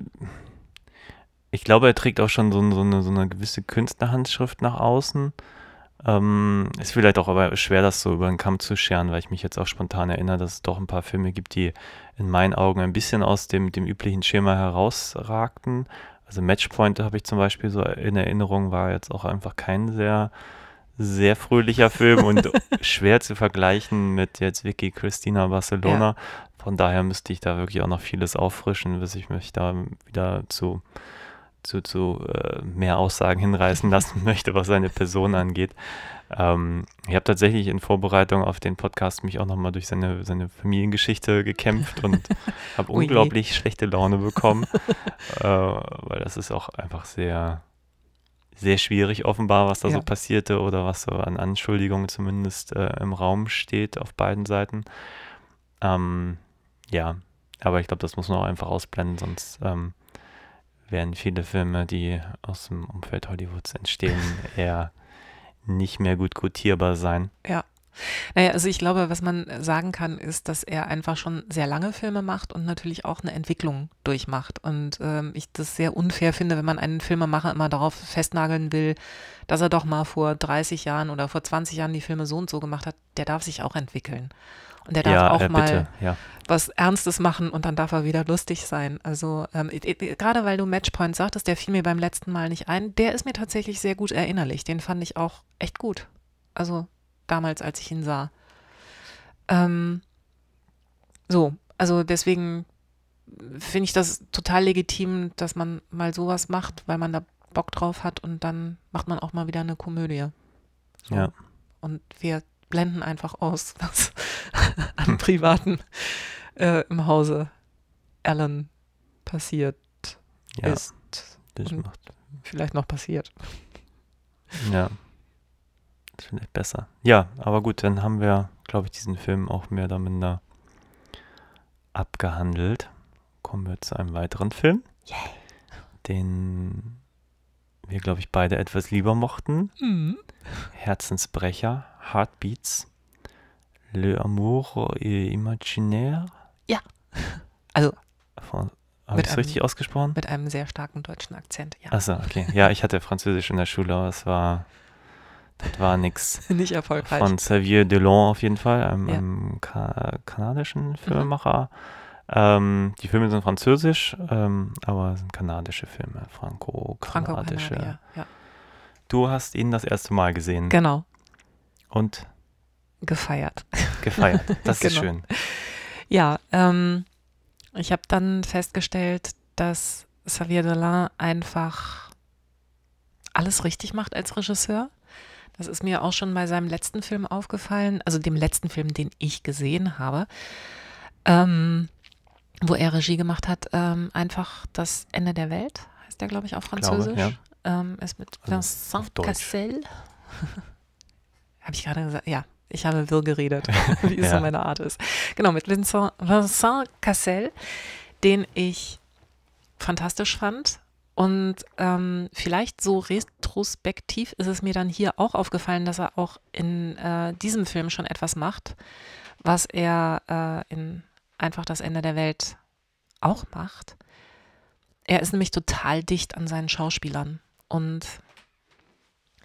ich glaube, er trägt auch schon so, so, eine, so eine gewisse Künstlerhandschrift nach außen. Ähm, ist vielleicht auch aber schwer, das so über den Kamm zu scheren, weil ich mich jetzt auch spontan erinnere, dass es doch ein paar Filme gibt, die in meinen Augen ein bisschen aus dem, dem üblichen Schema herausragten. Also Matchpoint habe ich zum Beispiel so in Erinnerung, war jetzt auch einfach kein sehr, sehr fröhlicher Film und schwer zu vergleichen mit jetzt Vicky Christina Barcelona. Von daher müsste ich da wirklich auch noch vieles auffrischen, bis ich mich da wieder zu, zu, zu äh, mehr Aussagen hinreißen lassen möchte, was seine Person angeht. Ähm, ich habe tatsächlich in Vorbereitung auf den Podcast mich auch nochmal durch seine, seine Familiengeschichte gekämpft und habe unglaublich schlechte Laune bekommen, äh, weil das ist auch einfach sehr, sehr schwierig offenbar, was da so Ja. passierte oder was so an Anschuldigungen zumindest äh, im Raum steht auf beiden Seiten. Ähm, ja, aber ich glaube, das muss man auch einfach ausblenden, sonst ähm, werden viele Filme, die aus dem Umfeld Hollywoods entstehen, eher nicht mehr gut quotierbar sein. Ja. Naja, also ich glaube, was man sagen kann, ist, dass er einfach schon sehr lange Filme macht und natürlich auch eine Entwicklung durchmacht. Und ähm, ich das sehr unfair finde, wenn man einen Filmemacher immer darauf festnageln will, dass er doch mal vor 30 Jahren oder vor 20 Jahren die Filme so und so gemacht hat. Der darf sich auch entwickeln. Und der darf ja, auch äh, mal ja. was Ernstes machen und dann darf er wieder lustig sein. Also ähm, gerade weil du Matchpoint sagtest, der fiel mir beim letzten Mal nicht ein, der ist mir tatsächlich sehr gut erinnerlich. Den fand ich auch echt gut. Also damals, als ich ihn sah. Ähm, so, also deswegen finde ich das total legitim, dass man mal sowas macht, weil man da Bock drauf hat und dann macht man auch mal wieder eine Komödie. So. Ja. Und wir blenden einfach aus, was an Privaten äh, im Hause Alan passiert Ja, ist. das macht, Vielleicht noch passiert. ja. Das ist vielleicht besser. Ja, aber gut, dann haben wir, glaube ich, diesen Film auch mehr oder minder abgehandelt. Kommen wir zu einem weiteren Film, den wir, glaube ich, beide etwas lieber mochten. Herzensbrecher, Heartbeats, Le Amour et Imaginaire. Also Von, habe ich es richtig ausgesprochen? mit einem sehr starken deutschen Akzent. Ja, Achso, okay. Ja, ich hatte Französisch in der Schule, aber es war, das war nix. nicht erfolgreich. Von Xavier Delon auf jeden Fall, einem, Ja. Mhm. einem ka kanadischen Filmemacher. Ähm, die Filme sind französisch, ähm, aber es sind kanadische Filme, franco-kanadische. Franco-Kanadier. Ja, du hast ihn das erste Mal gesehen genau. Und Gefeiert. gefeiert. Das ist Genau. schön. Ja, ähm, ich habe dann festgestellt, dass Xavier Dolan einfach alles richtig macht als Regisseur. Das ist mir auch schon bei seinem letzten Film aufgefallen, also dem letzten Film, den ich gesehen habe, ähm, wo er Regie gemacht hat. Ähm, einfach das Ende der Welt, heißt der, glaube ich, auf Französisch. ja. ähm, ist mit Also Vincent Deutsch. Cassel. Habe ich gerade gesagt? Ja, ich habe wirr geredet, wie es Ja. so meine Art ist. Genau, mit Vincent, Vincent Cassel, den ich fantastisch fand. Und ähm, vielleicht so retrospektiv ist es mir dann hier auch aufgefallen, dass er auch in äh, diesem Film schon etwas macht, was er äh, in Einfach das Ende der Welt auch macht. Er ist nämlich total dicht an seinen Schauspielern. Und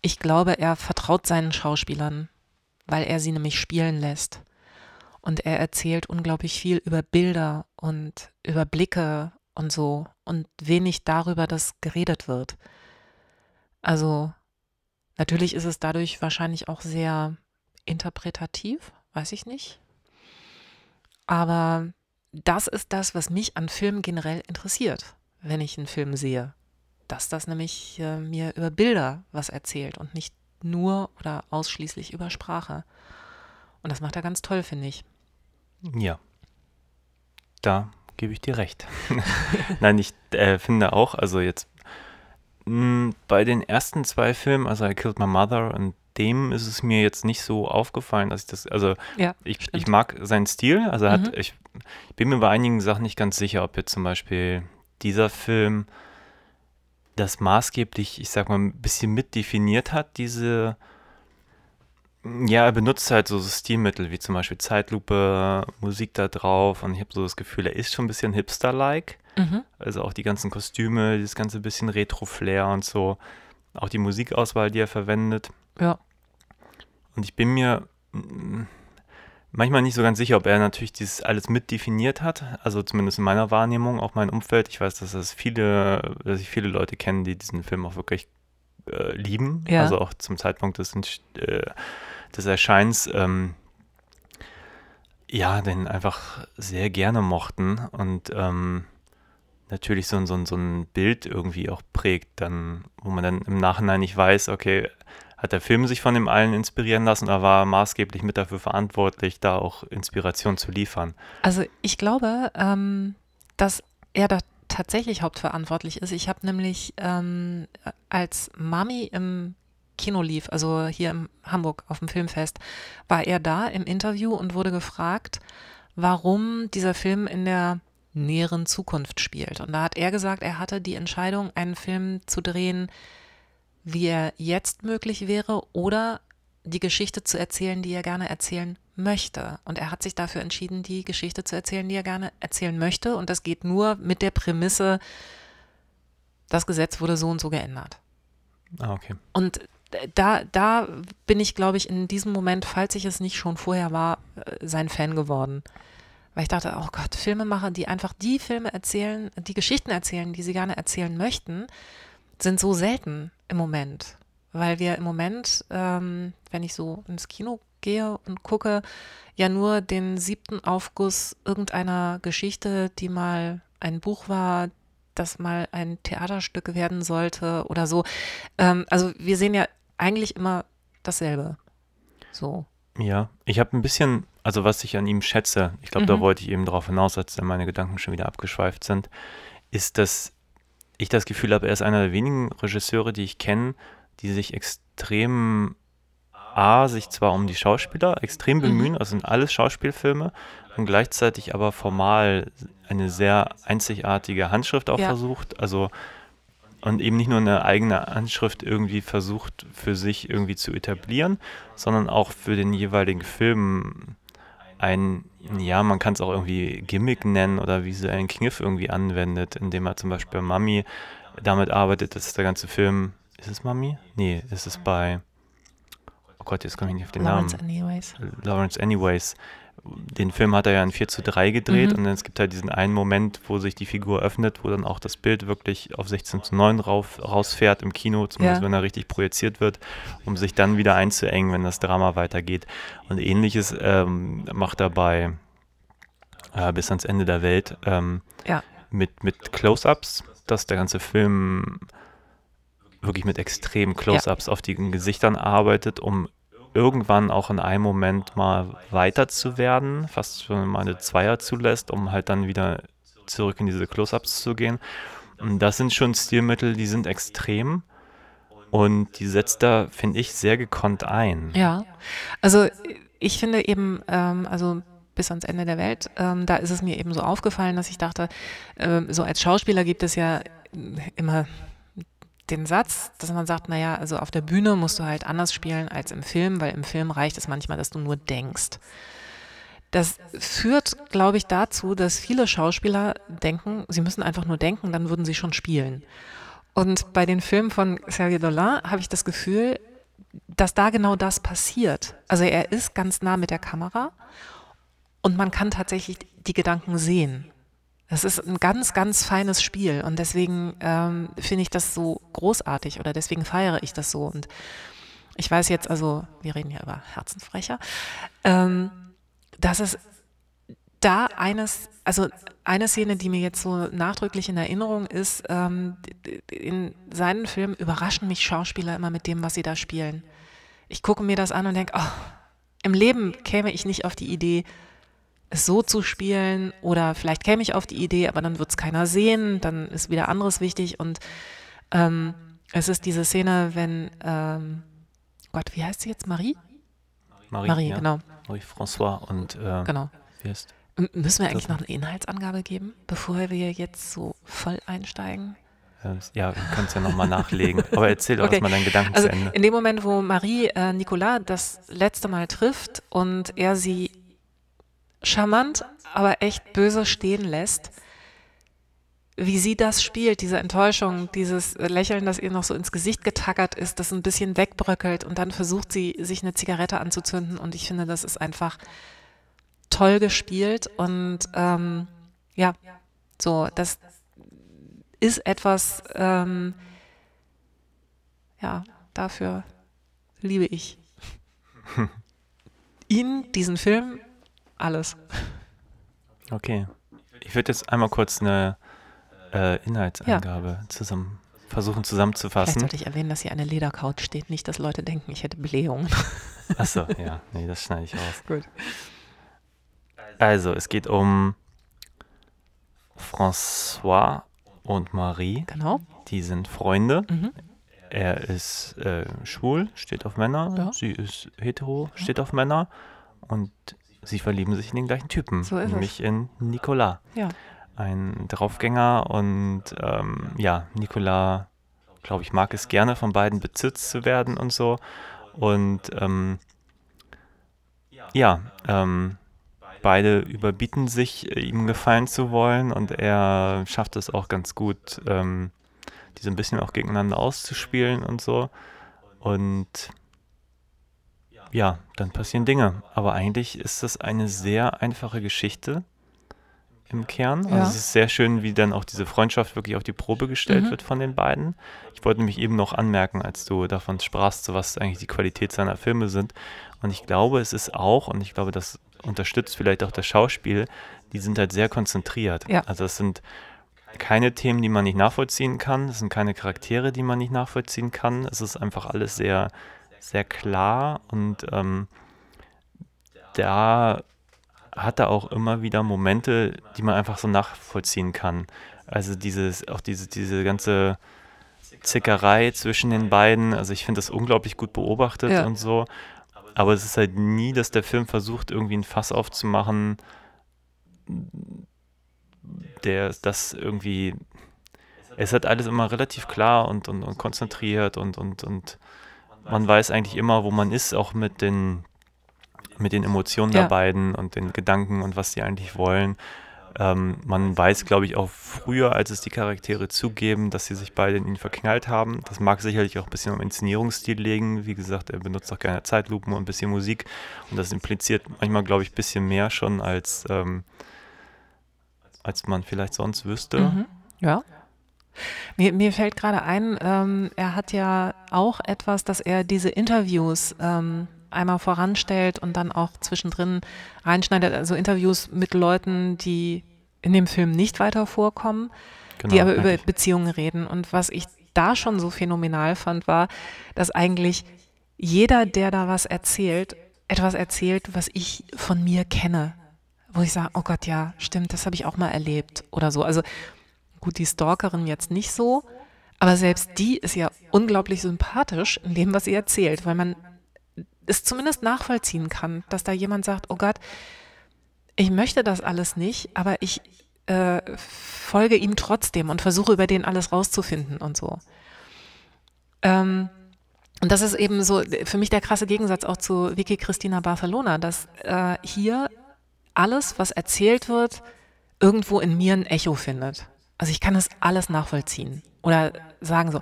ich glaube, er vertraut seinen Schauspielern, weil er sie nämlich spielen lässt. Und er erzählt unglaublich viel über Bilder und über Blicke und so und wenig darüber, dass geredet wird. Also natürlich ist es dadurch wahrscheinlich auch sehr interpretativ, weiß ich nicht. Aber das ist das, was mich an Filmen generell interessiert, wenn ich einen Film sehe. Dass das nämlich äh, mir über Bilder was erzählt und nicht nur oder ausschließlich über Sprache. Und das macht er ganz toll, finde ich. Ja. Da gebe ich dir recht. Nein, ich äh, finde auch, also jetzt mh, bei den ersten zwei Filmen, also I Killed My Mother und dem ist es mir jetzt nicht so aufgefallen, dass ich das, also Ja, ich, ich mag seinen Stil, also er Mhm. hat, ich bin mir bei einigen Sachen nicht ganz sicher, ob jetzt zum Beispiel dieser Film das maßgeblich, ich sag mal, ein bisschen mitdefiniert hat, diese, ja, er benutzt halt so Stilmittel wie zum Beispiel Zeitlupe, Musik da drauf und ich habe so das Gefühl, er ist schon ein bisschen Hipster-like. Mhm. Also auch die ganzen Kostüme, dieses ganze bisschen Retro-Flair und so. Auch die Musikauswahl, die er verwendet. Ja. Und ich bin mir manchmal nicht so ganz sicher, ob er natürlich dieses alles mitdefiniert hat. Also zumindest in meiner Wahrnehmung, auch mein Umfeld. Ich weiß, dass es viele, dass ich viele Leute kenne, die diesen Film auch wirklich äh, lieben. Ja. Also auch zum Zeitpunkt des, äh, des Erscheins. Ähm, ja, den einfach sehr gerne mochten. Und ähm, natürlich so, ein- so, so ein Bild irgendwie auch prägt, dann, wo man dann im Nachhinein nicht weiß, okay, hat der Film sich von dem allen inspirieren lassen oder war maßgeblich mit dafür verantwortlich, da auch Inspiration zu liefern? Also ich glaube, ähm, dass er da tatsächlich hauptverantwortlich ist. Ich habe nämlich ähm, als Mami im Kino lief, also hier in Hamburg auf dem Filmfest, war er da im Interview und wurde gefragt, warum dieser Film in der näheren Zukunft spielt. Und da hat er gesagt, er hatte die Entscheidung, einen Film zu drehen, wie er jetzt möglich wäre oder die Geschichte zu erzählen, die er gerne erzählen möchte. Und er hat sich dafür entschieden, die Geschichte zu erzählen, die er gerne erzählen möchte. Und das geht nur mit der Prämisse, das Gesetz wurde so und so geändert. Ah, okay. Und da, da bin ich, glaube ich, in diesem Moment, falls ich es nicht schon vorher war, äh, sein Fan geworden. Weil ich dachte, oh Gott, Filmemacher, die einfach die Filme erzählen, die Geschichten erzählen, die sie gerne erzählen möchten, sind so selten im Moment. Weil wir im Moment, ähm, wenn ich so ins Kino gehe und gucke, ja nur den siebten Aufguss irgendeiner Geschichte, die mal ein Buch war, das mal ein Theaterstück werden sollte oder so. Ähm, also wir sehen ja eigentlich immer dasselbe. So. Ja, ich habe ein bisschen, also was ich an ihm schätze, ich glaube, da Mhm. wollte ich eben darauf hinaus, als dann meine Gedanken schon wieder abgeschweift sind, ist, dass ich das Gefühl habe, er ist einer der wenigen Regisseure, die ich kenne, die sich extrem, A, sich zwar um die Schauspieler extrem Mhm. bemühen, also sind alles Schauspielfilme, und gleichzeitig aber formal eine sehr einzigartige Handschrift auch Ja. versucht, also und eben nicht nur eine eigene Handschrift irgendwie versucht für sich irgendwie zu etablieren, sondern auch für den jeweiligen Film ein, ja, man kann es auch irgendwie Gimmick nennen oder einen Kniff irgendwie anwendet, indem er zum Beispiel bei Mami damit arbeitet, dass der ganze Film, ist es Mami? Nee, ist es bei, oh Gott, jetzt komme ich nicht auf den Lawrence Namen. anyways. Lawrence Anyways. Den Film hat er ja in 4 zu 3 gedreht Mhm. und dann es gibt halt diesen einen Moment, wo sich die Figur öffnet, wo dann auch das Bild wirklich auf 16 zu 9 rauf, rausfährt im Kino, zumindest Ja. wenn er richtig projiziert wird, um sich dann wieder einzuengen, wenn das Drama weitergeht. Und ähnliches ähm, macht er bei äh, Bis ans Ende der Welt ähm, Ja. mit, mit Close-Ups, dass der ganze Film wirklich mit extremen Close-Ups auf die Gesichtern arbeitet, um irgendwann auch in einem Moment mal weiter zu werden, fast schon mal eine Zweier zulässt, um halt dann wieder zurück in diese Close-Ups zu gehen. Und das sind schon Stilmittel, die sind extrem und die setzt er, finde ich, sehr gekonnt ein. Ja, also ich finde eben, ähm, also bis ans Ende der Welt, ähm, da ist es mir eben so aufgefallen, dass ich dachte, ähm, so als Schauspieler gibt es ja immer den Satz, dass man sagt, naja, also auf der Bühne musst du halt anders spielen als im Film, weil im Film reicht es manchmal, dass du nur denkst. Das führt, glaube ich, dazu, dass viele Schauspieler denken, sie müssen einfach nur denken, dann würden sie schon spielen. Und bei den Filmen von Sergei Dolan habe ich das Gefühl, dass da genau das passiert. Also er ist ganz nah mit der Kamera und man kann tatsächlich die Gedanken sehen. Das ist ein ganz, ganz feines Spiel und deswegen ähm, finde ich das so großartig oder deswegen feiere ich das so. Und ich weiß jetzt, also wir reden ja über Herzenfrecher, ähm, dass es da eines, also eine Szene, die mir jetzt so nachdrücklich in Erinnerung ist, ähm, in seinen Filmen überraschen mich Schauspieler immer mit dem, was sie da spielen. Ich gucke mir das an und denke, oh, im Leben käme ich nicht auf die Idee, es so zu spielen oder vielleicht käme ich auf die Idee, aber dann wird es keiner sehen, dann ist wieder anderes wichtig und ähm, es ist diese Szene, wenn, ähm, Gott, wie heißt sie jetzt? Marie? Marie, Marie, ja. genau, Marie François und äh, genau. wie heißt Müssen wir eigentlich noch eine Inhaltsangabe geben, bevor wir jetzt so voll einsteigen? äh, Ja, du kannst ja nochmal nachlegen. Aber erzähl doch Okay. erstmal deinen Gedanken Also zu Ende. in dem Moment, wo Marie äh, Nicolas das letzte Mal trifft und er sie charmant, aber echt böse stehen lässt, wie sie das spielt, diese Enttäuschung, dieses Lächeln, das ihr noch so ins Gesicht getackert ist, das ein bisschen wegbröckelt und dann versucht sie, sich eine Zigarette anzuzünden. Und ich finde, das ist einfach toll gespielt und ähm, ja, so, das ist etwas, ähm, ja, dafür liebe ich ihn, diesen Film, alles. Okay. Ich würde jetzt einmal kurz eine äh, Inhaltsangabe zusammen versuchen Vielleicht zusammenzufassen. sollte ich erwähnen, dass hier eine Ledercouch steht, nicht, dass Leute denken, ich hätte Blähungen. Achso, ja, nee, das schneide ich raus. Gut. Also, es geht um François und Marie. Genau. Die sind Freunde. Mhm. Er ist äh, schwul, steht auf Männer. Ja. Sie ist hetero, steht auf Männer. Und sie verlieben sich in den gleichen Typen, So ist es. nämlich in Nicolas. Ja. Ein Draufgänger und ähm, ja, Nicolas, glaube ich, mag es gerne, von beiden bezirzt zu werden und so. Und ähm, ja, ähm, beide überbieten sich, äh, ihm gefallen zu wollen und er schafft es auch ganz gut, ähm, die so ein bisschen auch gegeneinander auszuspielen und so. Und ja, dann passieren Dinge. Aber eigentlich ist das eine sehr einfache Geschichte im Kern. Ja. Also es ist sehr schön, wie dann auch diese Freundschaft wirklich auf die Probe gestellt Mhm. wird von den beiden. Ich wollte nämlich eben noch anmerken, als du davon sprachst, was eigentlich die Qualität seiner Filme sind. Und ich glaube, es ist auch, und ich glaube, das unterstützt vielleicht auch das Schauspiel, die sind halt sehr konzentriert. Ja. Also es sind keine Themen, die man nicht nachvollziehen kann. Es sind keine Charaktere, die man nicht nachvollziehen kann. Es ist einfach alles sehr, sehr klar und ähm, da hat er auch immer wieder Momente, die man einfach so nachvollziehen kann. Also dieses, auch diese, diese ganze Zickerei zwischen den beiden. Also ich finde das unglaublich gut beobachtet Ja. und so. Aber es ist halt nie, dass der Film versucht, irgendwie ein Fass aufzumachen, der das irgendwie. Es hat alles immer relativ klar und, und, und konzentriert und, und, und man weiß eigentlich immer, wo man ist, auch mit den, mit den Emotionen Ja. der beiden und den Gedanken und was sie eigentlich wollen. Ähm, man weiß, glaube ich, auch früher, als es die Charaktere zugeben, dass sie sich beide in ihn verknallt haben. Das mag sicherlich auch ein bisschen am Inszenierungsstil liegen. Wie gesagt, er benutzt auch gerne Zeitlupen und ein bisschen Musik. Und das impliziert manchmal, glaube ich, ein bisschen mehr schon, als, ähm, als man vielleicht sonst wüsste. Mhm. Ja. Mir, mir fällt gerade ein, ähm, er hat ja auch etwas, dass er diese Interviews ähm, einmal voranstellt und dann auch zwischendrin reinschneidet, also Interviews mit Leuten, die in dem Film nicht weiter vorkommen, Genau, die aber über. Beziehungen reden. Und was ich da schon so phänomenal fand, war, dass eigentlich jeder, der da was erzählt, etwas erzählt, was ich von mir kenne. Wo ich sage, oh Gott, ja, stimmt, das habe ich auch mal erlebt oder so. Also gut, die Stalkerin jetzt nicht so, aber selbst die ist ja unglaublich sympathisch in dem, was sie erzählt, weil man es zumindest nachvollziehen kann, dass da jemand sagt, oh Gott, ich möchte das alles nicht, aber ich äh, folge ihm trotzdem und versuche über den alles rauszufinden und so. Ähm, und das ist eben so für mich der krasse Gegensatz auch zu Vicky Christina Barcelona, dass äh, hier alles, was erzählt wird, irgendwo in mir ein Echo findet. Also ich kann das alles nachvollziehen oder sagen so,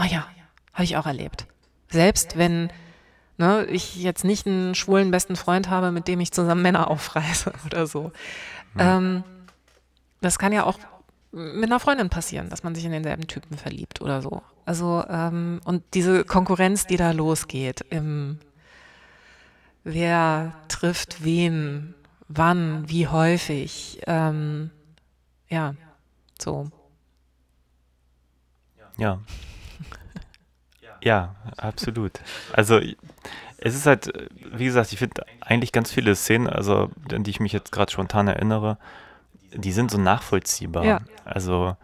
oh ja, habe ich auch erlebt. Selbst wenn ne, ich jetzt nicht einen schwulen besten Freund habe, mit dem ich zusammen Männer aufreiße oder so. Ähm, das kann ja auch mit einer Freundin passieren, dass man sich in denselben Typen verliebt oder so. Also, ähm, und diese Konkurrenz, die da losgeht, im wer trifft wen, wann, wie häufig, ähm, ja, so. Ja. Ja, absolut. Also es ist halt, wie gesagt, ich finde eigentlich ganz viele Szenen, also an die ich mich jetzt gerade spontan erinnere, die sind so nachvollziehbar. Ja. Also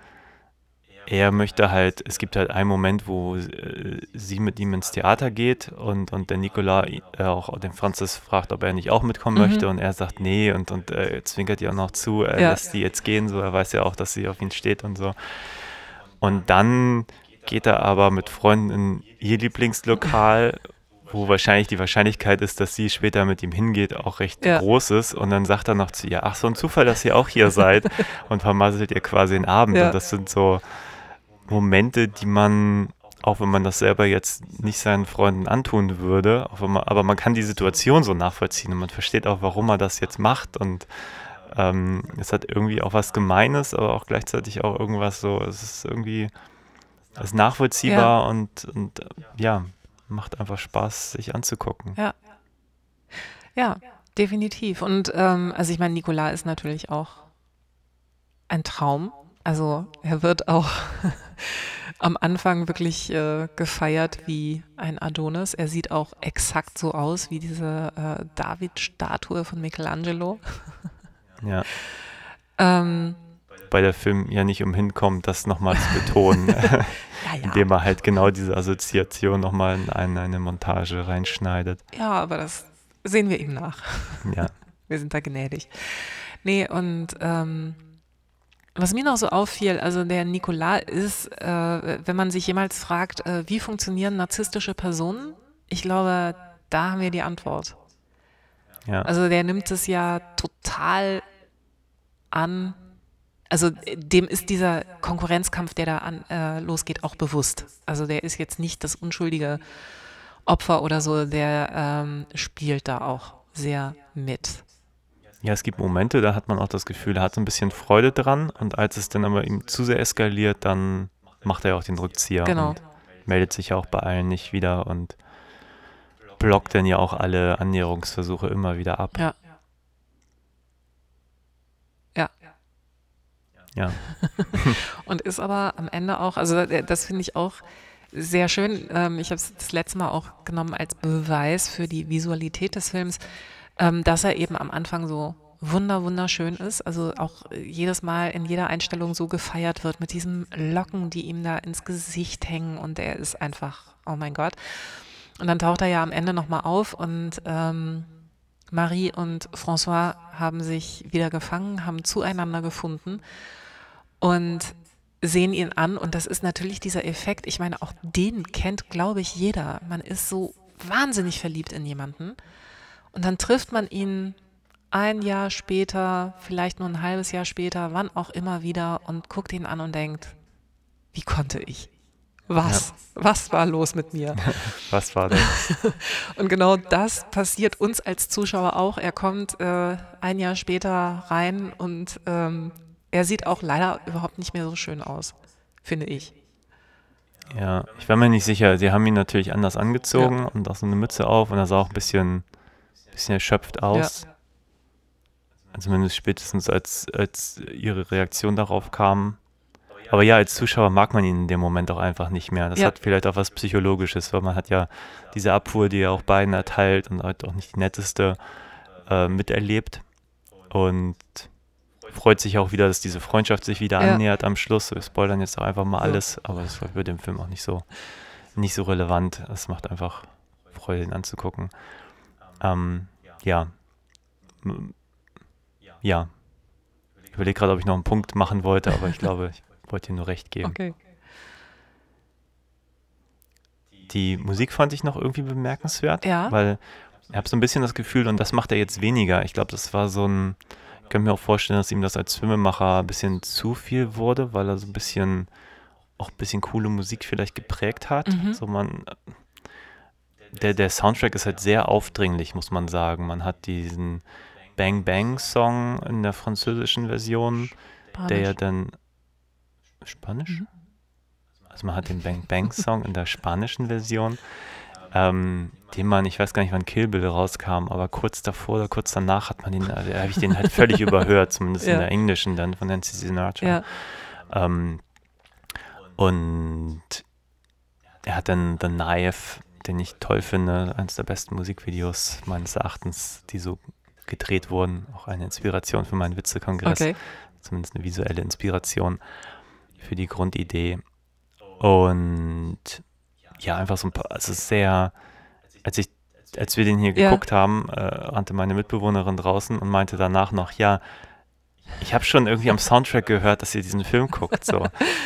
er möchte halt, es gibt halt einen Moment, wo äh, sie mit ihm ins Theater geht und, und der Nikola äh, auch den Franzis fragt, ob er nicht auch mitkommen Mhm. möchte und er sagt nee und, und äh, zwinkert ihr auch noch zu, er Ja. lässt die jetzt gehen, so er weiß ja auch, dass sie auf ihn steht und so. Und dann geht er aber mit Freunden in ihr Lieblingslokal, wo wahrscheinlich die Wahrscheinlichkeit ist, dass sie später mit ihm hingeht, auch recht Ja. groß ist. Und dann sagt er noch zu ihr, ach, so ein Zufall, dass ihr auch hier seid und vermasselt ihr quasi den Abend. Ja. Und das sind so Momente, die man, auch wenn man das selber jetzt nicht seinen Freunden antun würde, man, aber man kann die Situation so nachvollziehen und man versteht auch, warum er das jetzt macht. Und ähm, es hat irgendwie auch was Gemeines, aber auch gleichzeitig auch irgendwas so, es ist irgendwie es ist nachvollziehbar und, und äh, ja, macht einfach Spaß, sich anzugucken. Ja. Ja, definitiv. Und ähm, also ich meine, Nicolas ist natürlich auch ein Traum. Also er wird auch am Anfang wirklich äh, gefeiert wie ein Adonis. Er sieht auch exakt so aus wie diese äh, David-Statue von Michelangelo. Ja. ähm, Bei der Film ja nicht umhin kommt, das nochmal zu betonen, ja, ja. indem er halt genau diese Assoziation nochmal in eine, eine Montage reinschneidet. ja, aber das sehen wir ihm nach. Ja. Wir sind da gnädig. Nee, und ähm, was mir noch so auffiel, also der Nikola ist, äh, wenn man sich jemals fragt, äh, wie funktionieren narzisstische Personen, ich glaube, da haben wir die Antwort. Ja. Also der nimmt es ja total an. Also äh, dem ist dieser Konkurrenzkampf, der da an, äh, losgeht, auch bewusst. Also der ist jetzt nicht das unschuldige Opfer oder so, der ähm, spielt da auch sehr mit. Ja, es gibt Momente, da hat man auch das Gefühl, er hat so ein bisschen Freude dran und als es dann aber ihm zu sehr eskaliert, dann macht er auch den Rückzieher Genau. und meldet sich ja auch bei allen nicht wieder und blockt dann ja auch alle Annäherungsversuche immer wieder ab. Ja. Ja. Ja, Und ist aber am Ende auch, also das finde ich auch sehr schön. Ähm, ich habe es das letzte Mal auch genommen als Beweis für die Visualität des Films, ähm, dass er eben am Anfang so wunder wunderschön ist. Also auch äh, jedes Mal in jeder Einstellung so gefeiert wird mit diesen Locken, die ihm da ins Gesicht hängen und er ist einfach, oh mein Gott. Und dann taucht er ja am Ende nochmal auf und ähm, Marie und François haben sich wieder gefangen, haben zueinander gefunden und sehen ihn an. Und das ist natürlich dieser Effekt. Ich meine, auch den kennt, glaube ich, jeder. Man ist so wahnsinnig verliebt in jemanden. Und dann trifft man ihn ein Jahr später, vielleicht nur ein halbes Jahr später, wann auch immer wieder und guckt ihn an und denkt, wie konnte ich? Was? Was war los mit mir? was war das? Und genau das passiert uns als Zuschauer auch. Er kommt äh, ein Jahr später rein und ähm, er sieht auch leider überhaupt nicht mehr so schön aus, finde ich. Ja, ich war mir nicht sicher. Sie haben ihn natürlich anders angezogen und auch so eine Mütze auf und er sah auch ein bisschen, bisschen erschöpft aus. Zumindest spätestens als, als ihre Reaktion darauf kam. Aber ja, als Zuschauer mag man ihn in dem Moment auch einfach nicht mehr. Das Ja. hat vielleicht auch was Psychologisches, weil man hat ja diese Abfuhr, die er auch beiden erteilt und halt auch nicht die netteste äh, miterlebt. Und freut sich auch wieder, dass diese Freundschaft sich wieder Ja. annähert am Schluss. Wir spoilern jetzt auch einfach mal alles, aber das wird dem Film auch nicht so, nicht so relevant. Es macht einfach Freude, ihn anzugucken. Ähm, ja. Ja. Ich überlege gerade, ob ich noch einen Punkt machen wollte, aber ich glaube, ich wollte dir nur recht geben. Okay. Die Musik fand ich noch irgendwie bemerkenswert, Ja. weil ich habe so ein bisschen das Gefühl, und das macht er jetzt weniger. Ich glaube, das war so ein, ich kann mir auch vorstellen, dass ihm das als Filmemacher ein bisschen zu viel wurde, weil er so ein bisschen, auch ein bisschen coole Musik vielleicht geprägt hat. Mhm. So man, der, der Soundtrack ist halt sehr aufdringlich, muss man sagen. Man hat diesen Bang Bang Song in der französischen Version, der ja Spanisch. dann Spanisch? Also man hat den Bang Bang Song in der spanischen Version, ähm, den man, ich weiß gar nicht, wann Kill Bill rauskam, aber kurz davor oder kurz danach hat man den, also habe ich den halt völlig überhört, zumindest in Ja. der englischen dann von Nancy Sinatra. Ja. Ähm, und er hat dann The Knife, den ich toll finde, eines der besten Musikvideos meines Erachtens, die so gedreht wurden, auch eine Inspiration für meinen Witzekongress Okay. zumindest eine visuelle Inspiration für die Grundidee. Und ja, einfach so ein paar, also sehr, als ich, als wir den hier Ja. geguckt haben, äh, rannte meine Mitbewohnerin draußen und meinte danach noch, ja, ich habe schon irgendwie am Soundtrack gehört, dass ihr diesen Film guckt. So.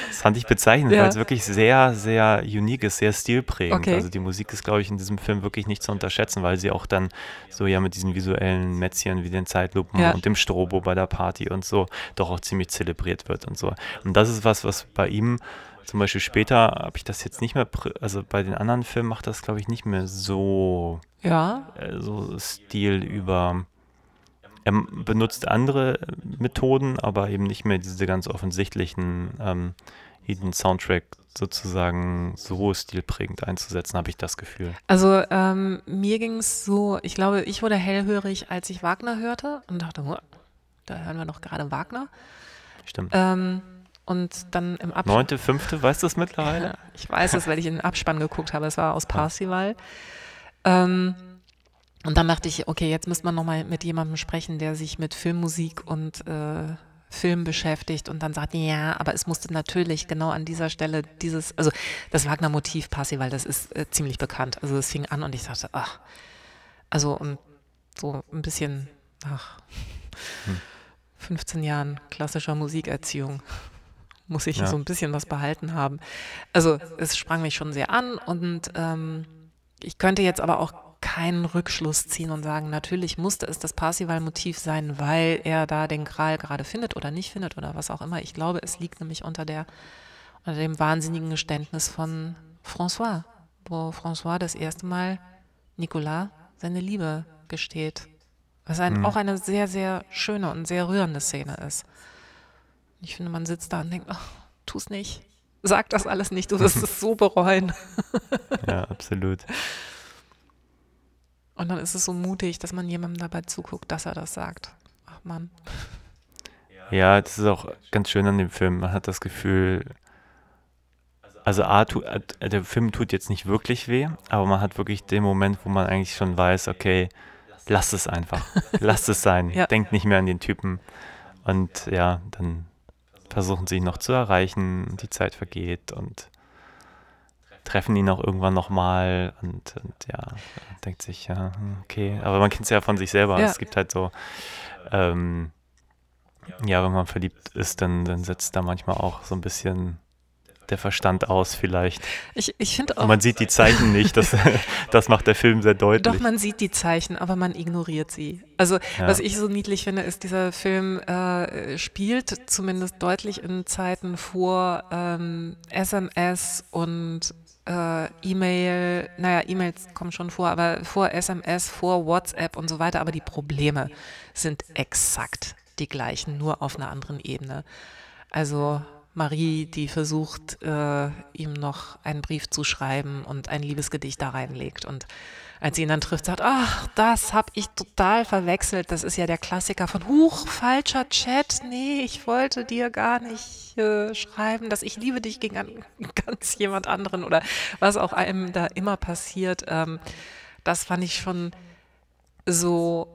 Das fand ich bezeichnend, Ja. weil es wirklich sehr, sehr unique ist, sehr stilprägend. Okay. Also die Musik ist, glaube ich, in diesem Film wirklich nicht zu unterschätzen, weil sie auch dann so ja mit diesen visuellen Mätzchen wie den Zeitlupen Ja. und dem Strobo bei der Party und so doch auch ziemlich zelebriert wird und so. Und das ist was, was bei ihm zum Beispiel später habe ich das jetzt nicht mehr, also bei den anderen Filmen macht das, glaube ich, nicht mehr so Ja. äh, so Stil über. Er benutzt andere Methoden, aber eben nicht mehr diese ganz offensichtlichen ähm, Hidden Soundtrack sozusagen so stilprägend einzusetzen, habe ich das Gefühl. Also ähm, mir ging es so, ich glaube, ich wurde hellhörig, als ich Wagner hörte und dachte, "Huh, da hören wir doch gerade Wagner. Stimmt. Ähm, und dann im Abspann. Neunte, fünfte, weißt du es mittlerweile? Ja, ich weiß es, weil ich in den Abspann geguckt habe. Es war aus Parsival. Ähm, und dann dachte ich, okay, jetzt müsste man nochmal mit jemandem sprechen, der sich mit Filmmusik und äh, Film beschäftigt und dann sagt, ja, aber es musste natürlich genau an dieser Stelle dieses, also das Wagner-Motiv Parsival, das ist äh, ziemlich bekannt. Also es fing an und ich dachte, ach, also und so ein bisschen nach hm. 15 Jahren klassischer Musikerziehung muss ich ja. so ein bisschen was behalten haben. Also es sprang mich schon sehr an und ähm, ich könnte jetzt aber auch keinen Rückschluss ziehen und sagen, natürlich musste es das Parsival-Motiv sein, weil er da den Gral gerade findet oder nicht findet oder was auch immer. Ich glaube, es liegt nämlich unter, der, unter dem wahnsinnigen Geständnis von François, wo François das erste Mal Nicolas seine Liebe gesteht. Was ein, mhm. auch eine sehr, sehr schöne und sehr rührende Szene ist. Ich finde, man sitzt da und denkt, oh, tu's nicht. Sag das alles nicht, du wirst es so bereuen. ja, absolut. Und dann ist es so mutig, dass man jemandem dabei zuguckt, dass er das sagt. Ach Mann. Ja, das ist auch ganz schön an dem Film. Man hat das Gefühl, also A, tu, äh, der Film tut jetzt nicht wirklich weh, aber man hat wirklich den Moment, wo man eigentlich schon weiß, okay, lass es einfach. lass es sein. ja. Denkt nicht mehr an den Typen. Und ja, dann versuchen sie ihn noch zu erreichen, die Zeit vergeht und treffen ihn auch irgendwann nochmal und, und ja, denkt sich, ja, hm, okay, aber man kennt es ja von sich selber. Ja. Es gibt halt so, ähm, ja, wenn man verliebt ist, dann, dann setzt da manchmal auch so ein bisschen der Verstand aus vielleicht. Ich, ich finde auch. Und man sieht die Zeichen nicht, das, das macht der Film sehr deutlich. Doch, man sieht die Zeichen, aber man ignoriert sie. Also ja. was ich so niedlich finde, ist, dieser Film äh, spielt zumindest deutlich in Zeiten vor ähm, SMS und äh, E-Mail, naja, E-Mails kommen schon vor, aber vor SMS, vor WhatsApp und so weiter, aber die Probleme sind exakt die gleichen, nur auf einer anderen Ebene. Also Marie, die versucht, äh, ihm noch einen Brief zu schreiben und ein Liebesgedicht da reinlegt. Und als sie ihn dann trifft, sagt, ach, das habe ich total verwechselt. Das ist ja der Klassiker von, huch, falscher Chat. Nee, ich wollte dir gar nicht äh, schreiben, dass ich liebe dich gegen an, ganz jemand anderen oder was auch einem da immer passiert. Ähm, das fand ich schon so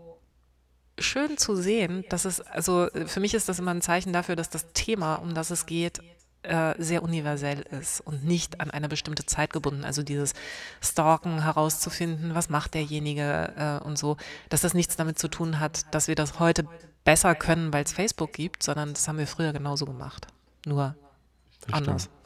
schön zu sehen, dass es, also für mich ist das immer ein Zeichen dafür, dass das Thema, um das es geht, äh, sehr universell ist und nicht an eine bestimmte Zeit gebunden. Also dieses Stalken herauszufinden, was macht derjenige äh, und so, dass das nichts damit zu tun hat, dass wir das heute besser können, weil es Facebook gibt, sondern das haben wir früher genauso gemacht. Nur das anders. Stimmt.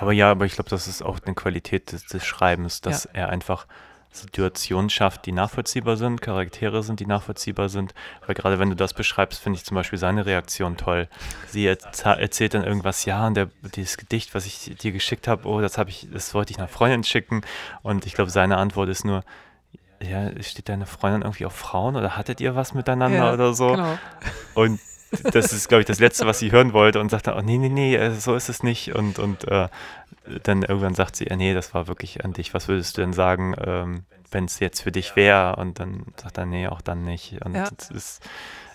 Aber ja, aber ich glaube, das ist auch eine Qualität des, des Schreibens, dass ja. er einfach Situationen schafft, die nachvollziehbar sind, Charaktere sind, die nachvollziehbar sind. Weil gerade wenn du das beschreibst, finde ich zum Beispiel seine Reaktion toll. Sie erzählt dann irgendwas, ja, und der, dieses Gedicht, was ich dir geschickt habe, oh, das habe ich, das wollte ich einer Freundin schicken. Und ich glaube, seine Antwort ist nur, ja, steht deine Freundin irgendwie auf Frauen oder hattet ihr was miteinander ja, oder so? Genau. Und das ist, glaube ich, das Letzte, was sie hören wollte und sagt dann, oh nee, nee, nee, äh, so ist es nicht. Und, und äh, dann irgendwann sagt sie, nee, das war wirklich an dich. Was würdest du denn sagen, ähm, wenn es jetzt für dich wäre? Und dann sagt er, nee, auch dann nicht. Und ja. es ist,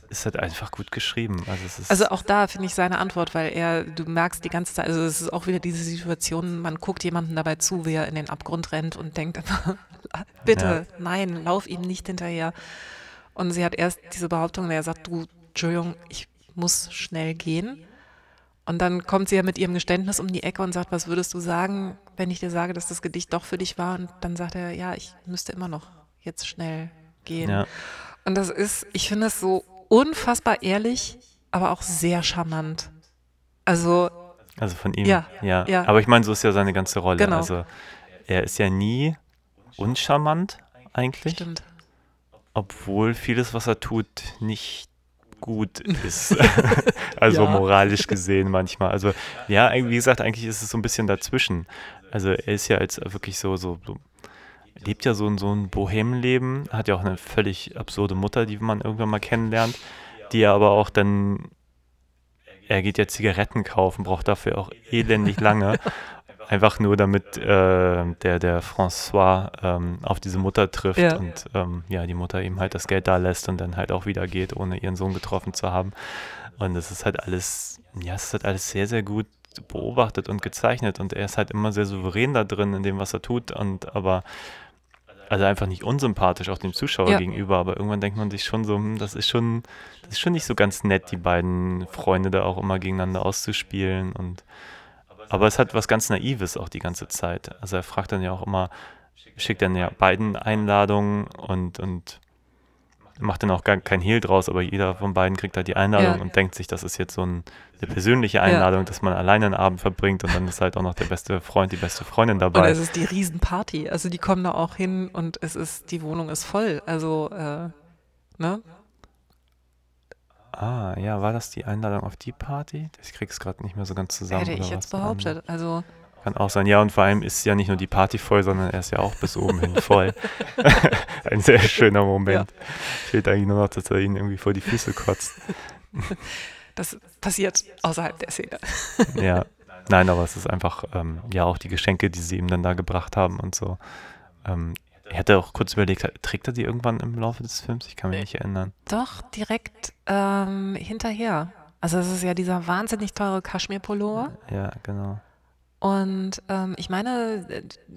ist halt einfach gut geschrieben. Also, also auch da finde ich seine Antwort, weil er, du merkst die ganze Zeit, also es ist auch wieder diese Situation, man guckt jemandem dabei zu, wie er in den Abgrund rennt und denkt einfach, bitte, ja. nein, lauf ihm nicht hinterher. Und sie hat erst diese Behauptung, er sagt, du, Entschuldigung, ich muss schnell gehen. Und dann kommt sie ja mit ihrem Geständnis um die Ecke und sagt, was würdest du sagen, wenn ich dir sage, dass das Gedicht doch für dich war? Und dann sagt er, ja, ich müsste immer noch jetzt schnell gehen. Ja. Und das ist, ich finde es so unfassbar ehrlich, aber auch sehr charmant. Also. Also von ihm, ja. ja. ja. Aber ich meine, so ist ja seine ganze Rolle. Genau. Also er ist ja nie uncharmant eigentlich. Stimmt. Obwohl vieles, was er tut, nicht gut ist. also ja. moralisch gesehen manchmal. Also ja, wie gesagt, eigentlich ist es so ein bisschen dazwischen. Also er ist ja jetzt wirklich so, so, so lebt ja so, ein, so ein Bohemenleben, hat ja auch eine völlig absurde Mutter, die man irgendwann mal kennenlernt, die er aber auch dann, er geht ja Zigaretten kaufen, braucht dafür auch elendig lange einfach nur damit äh, der, der François ähm, auf diese Mutter trifft Ja. und ähm, ja, die Mutter ihm halt das Geld da lässt und dann halt auch wieder geht, ohne ihren Sohn getroffen zu haben. Und es ist halt alles, ja, es ist halt alles sehr, sehr gut beobachtet und gezeichnet und er ist halt immer sehr souverän da drin in dem, was er tut und aber also einfach nicht unsympathisch auch dem Zuschauer Ja. gegenüber, aber irgendwann denkt man sich schon so, hm, das ist schon, das ist schon nicht so ganz nett, die beiden Freunde da auch immer gegeneinander auszuspielen und aber es hat was ganz Naives auch die ganze Zeit. Also er fragt dann ja auch immer, schickt dann ja beiden Einladungen und, und macht dann auch gar kein Hehl draus, aber jeder von beiden kriegt halt die Einladung Ja. und denkt sich, das ist jetzt so ein, eine persönliche Einladung, dass man alleine einen Abend verbringt und dann ist halt auch noch der beste Freund, die beste Freundin Und dabei. es ist die Riesenparty. Also die kommen da auch hin und es ist, die Wohnung ist voll. Also, äh, ne? Ah, ja, war das die Einladung auf die Party? Ich krieg's gerade nicht mehr so ganz zusammen. Hätte ich jetzt behauptet. Also, Kann auch sein. Ja, und vor allem ist ja nicht nur die Party voll, sondern er ist ja auch bis oben hin voll. Ein sehr schöner Moment. Fehlt eigentlich nur noch, dass er ihn irgendwie vor die Füße kotzt. das passiert außerhalb der Szene. Ja. Nein, aber es ist einfach, ähm, ja, auch die Geschenke, die sie ihm dann da gebracht haben und so. Ähm, ich hätte auch kurz überlegt, trägt er die irgendwann im Laufe des Films? Ich kann mich nicht erinnern. Doch, direkt ähm, hinterher. Also es ist ja dieser wahnsinnig teure Kaschmir-Pullover. Ja, genau. Und ähm, ich meine,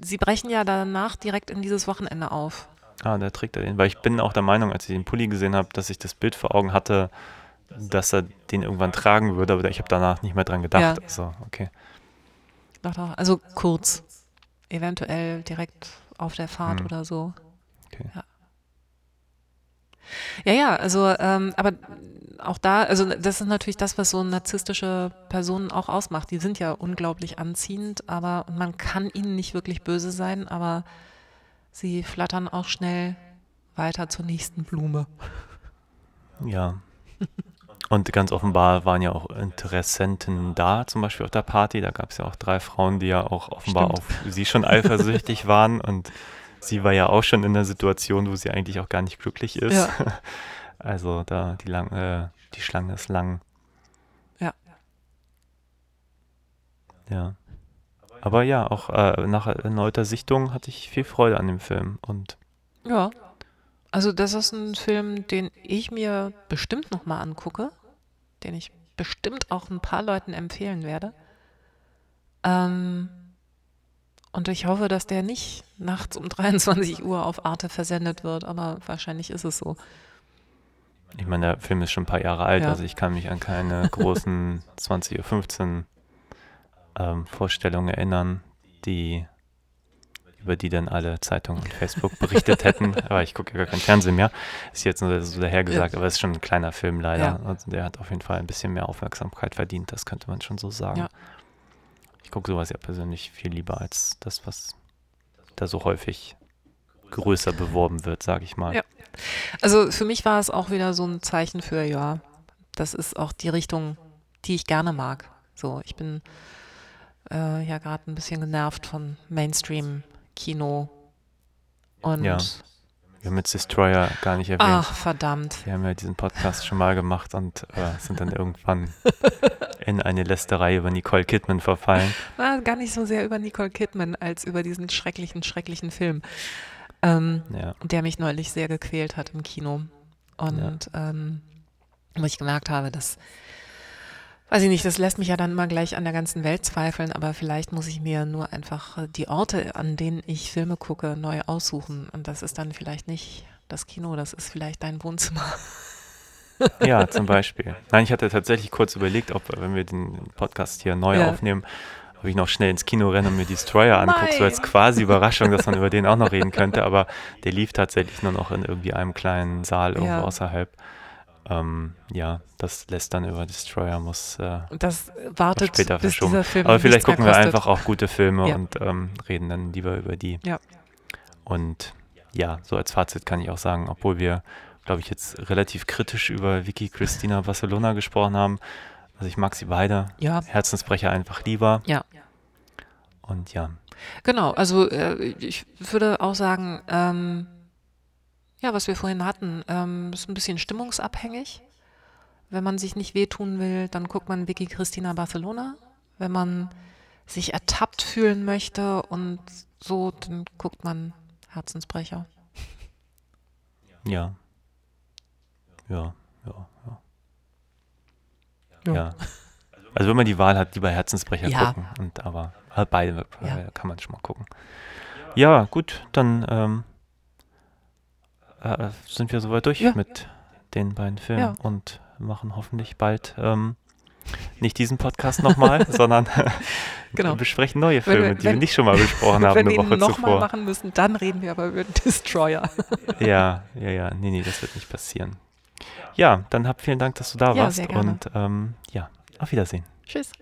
sie brechen ja danach direkt in dieses Wochenende auf. Ah, der trägt er den. Weil ich bin auch der Meinung, als ich den Pulli gesehen habe, dass ich das Bild vor Augen hatte, dass er den irgendwann tragen würde, aber ich habe danach nicht mehr dran gedacht. Ja. Also, okay. Doch, doch. Also kurz. Eventuell direkt auf der Fahrt Hm. oder so. Okay. Ja. Ja, ja, also, ähm, aber auch da, also das ist natürlich das, was so narzisstische Personen auch ausmacht. Die sind ja unglaublich anziehend, aber man kann ihnen nicht wirklich böse sein, aber sie flattern auch schnell weiter zur nächsten Blume. Ja. Und ganz offenbar waren ja auch Interessenten da, zum Beispiel auf der Party. Da gab es ja auch drei Frauen, die ja auch offenbar Stimmt. auf sie schon eifersüchtig waren. Und sie war ja auch schon in einer Situation, wo sie eigentlich auch gar nicht glücklich ist. Ja. Also da die, lang, äh, die Schlange ist lang. Ja. Ja. Aber ja, auch äh, nach erneuter Sichtung hatte ich viel Freude an dem Film. Und Ja. Also das ist ein Film, den ich mir bestimmt nochmal angucke, den ich bestimmt auch ein paar Leuten empfehlen werde. Ähm, und ich hoffe, dass der nicht nachts um 23 Uhr auf Arte versendet wird, aber wahrscheinlich ist es so. Ich meine, der Film ist schon ein paar Jahre alt, Ja. also ich kann mich an keine großen 20.15 Uhr ähm, Vorstellungen erinnern, die über die dann alle Zeitungen und Facebook berichtet hätten. Aber ich gucke ja gar kein Fernsehen mehr. Ist jetzt nur so dahergesagt, aber es ist schon ein kleiner Film leider. Ja. Also der hat auf jeden Fall ein bisschen mehr Aufmerksamkeit verdient, das könnte man schon so sagen. Ja. Ich gucke sowas ja persönlich viel lieber als das, was da so häufig größer beworben wird, sage ich mal. Ja. Also für mich war es auch wieder so ein Zeichen für, ja, das ist auch die Richtung, die ich gerne mag. So, ich bin äh, ja gerade ein bisschen genervt von Mainstream-Kino. Und Ja. Wir haben jetzt Destroyer gar nicht erwähnt. ach, verdammt. Wir haben ja diesen Podcast schon mal gemacht und äh, sind dann irgendwann in eine Lästerei über Nicole Kidman verfallen. War gar nicht so sehr über Nicole Kidman als über diesen schrecklichen, schrecklichen Film, ähm, Ja, der mich neulich sehr gequält hat im Kino. Und ähm, wo ich gemerkt habe, dass, weiß ich nicht, das lässt mich ja dann immer gleich an der ganzen Welt zweifeln, aber vielleicht muss ich mir nur einfach äh, die Orte, an denen ich Filme gucke, neu aussuchen. Und das ist dann vielleicht nicht das Kino, das ist vielleicht dein Wohnzimmer. ja, zum Beispiel. Nein, ich hatte tatsächlich kurz überlegt, ob, wenn wir den Podcast hier neu Ja. aufnehmen, ob ich noch schnell ins Kino renne und mir Destroyer angucke, so als quasi Überraschung, dass man über den auch noch reden könnte, aber der lief tatsächlich nur noch in irgendwie einem kleinen Saal irgendwo Ja. außerhalb. Ähm, ja, das lässt dann über Destroyer, muss äh, Und das wartet, später bis dieser Film Aber vielleicht gucken wir kostet. einfach auch gute Filme Ja. und ähm, reden dann lieber über die. Ja. Und ja, so als Fazit kann ich auch sagen, obwohl wir, glaube ich, jetzt relativ kritisch über Vicky Christina Barcelona gesprochen haben. Also ich mag sie beide. Ja, Herzensbrecher einfach lieber. ja. Und ja, Genau, also äh, ich würde auch sagen, ähm, ja, was wir vorhin hatten, ähm, ist ein bisschen stimmungsabhängig. Wenn man sich nicht wehtun will, dann guckt man Vicky Christina Barcelona. Wenn man sich ertappt fühlen möchte und so, dann guckt man Herzensbrecher. Ja. Ja, ja, ja. Ja. Also wenn man die Wahl hat, lieber Herzensbrecher Ja. gucken. Und aber beide Ja. äh, kann man schon mal gucken. Ja, gut, dann ähm, äh, sind wir soweit durch Ja. mit den beiden Filmen Ja. und machen hoffentlich bald ähm, nicht diesen Podcast nochmal, sondern Genau. besprechen neue Wenn wir- Filme, die wir wenn- nicht schon mal besprochen haben Wenn eine wir ihn Woche nochmal zuvor. machen müssen, dann reden wir aber über Destroyer. Ja, ja, ja. Nee, nee, das wird nicht passieren. Ja, dann hab vielen Dank, dass du da Ja, warst. Und ähm, ja, auf Wiedersehen. Tschüss.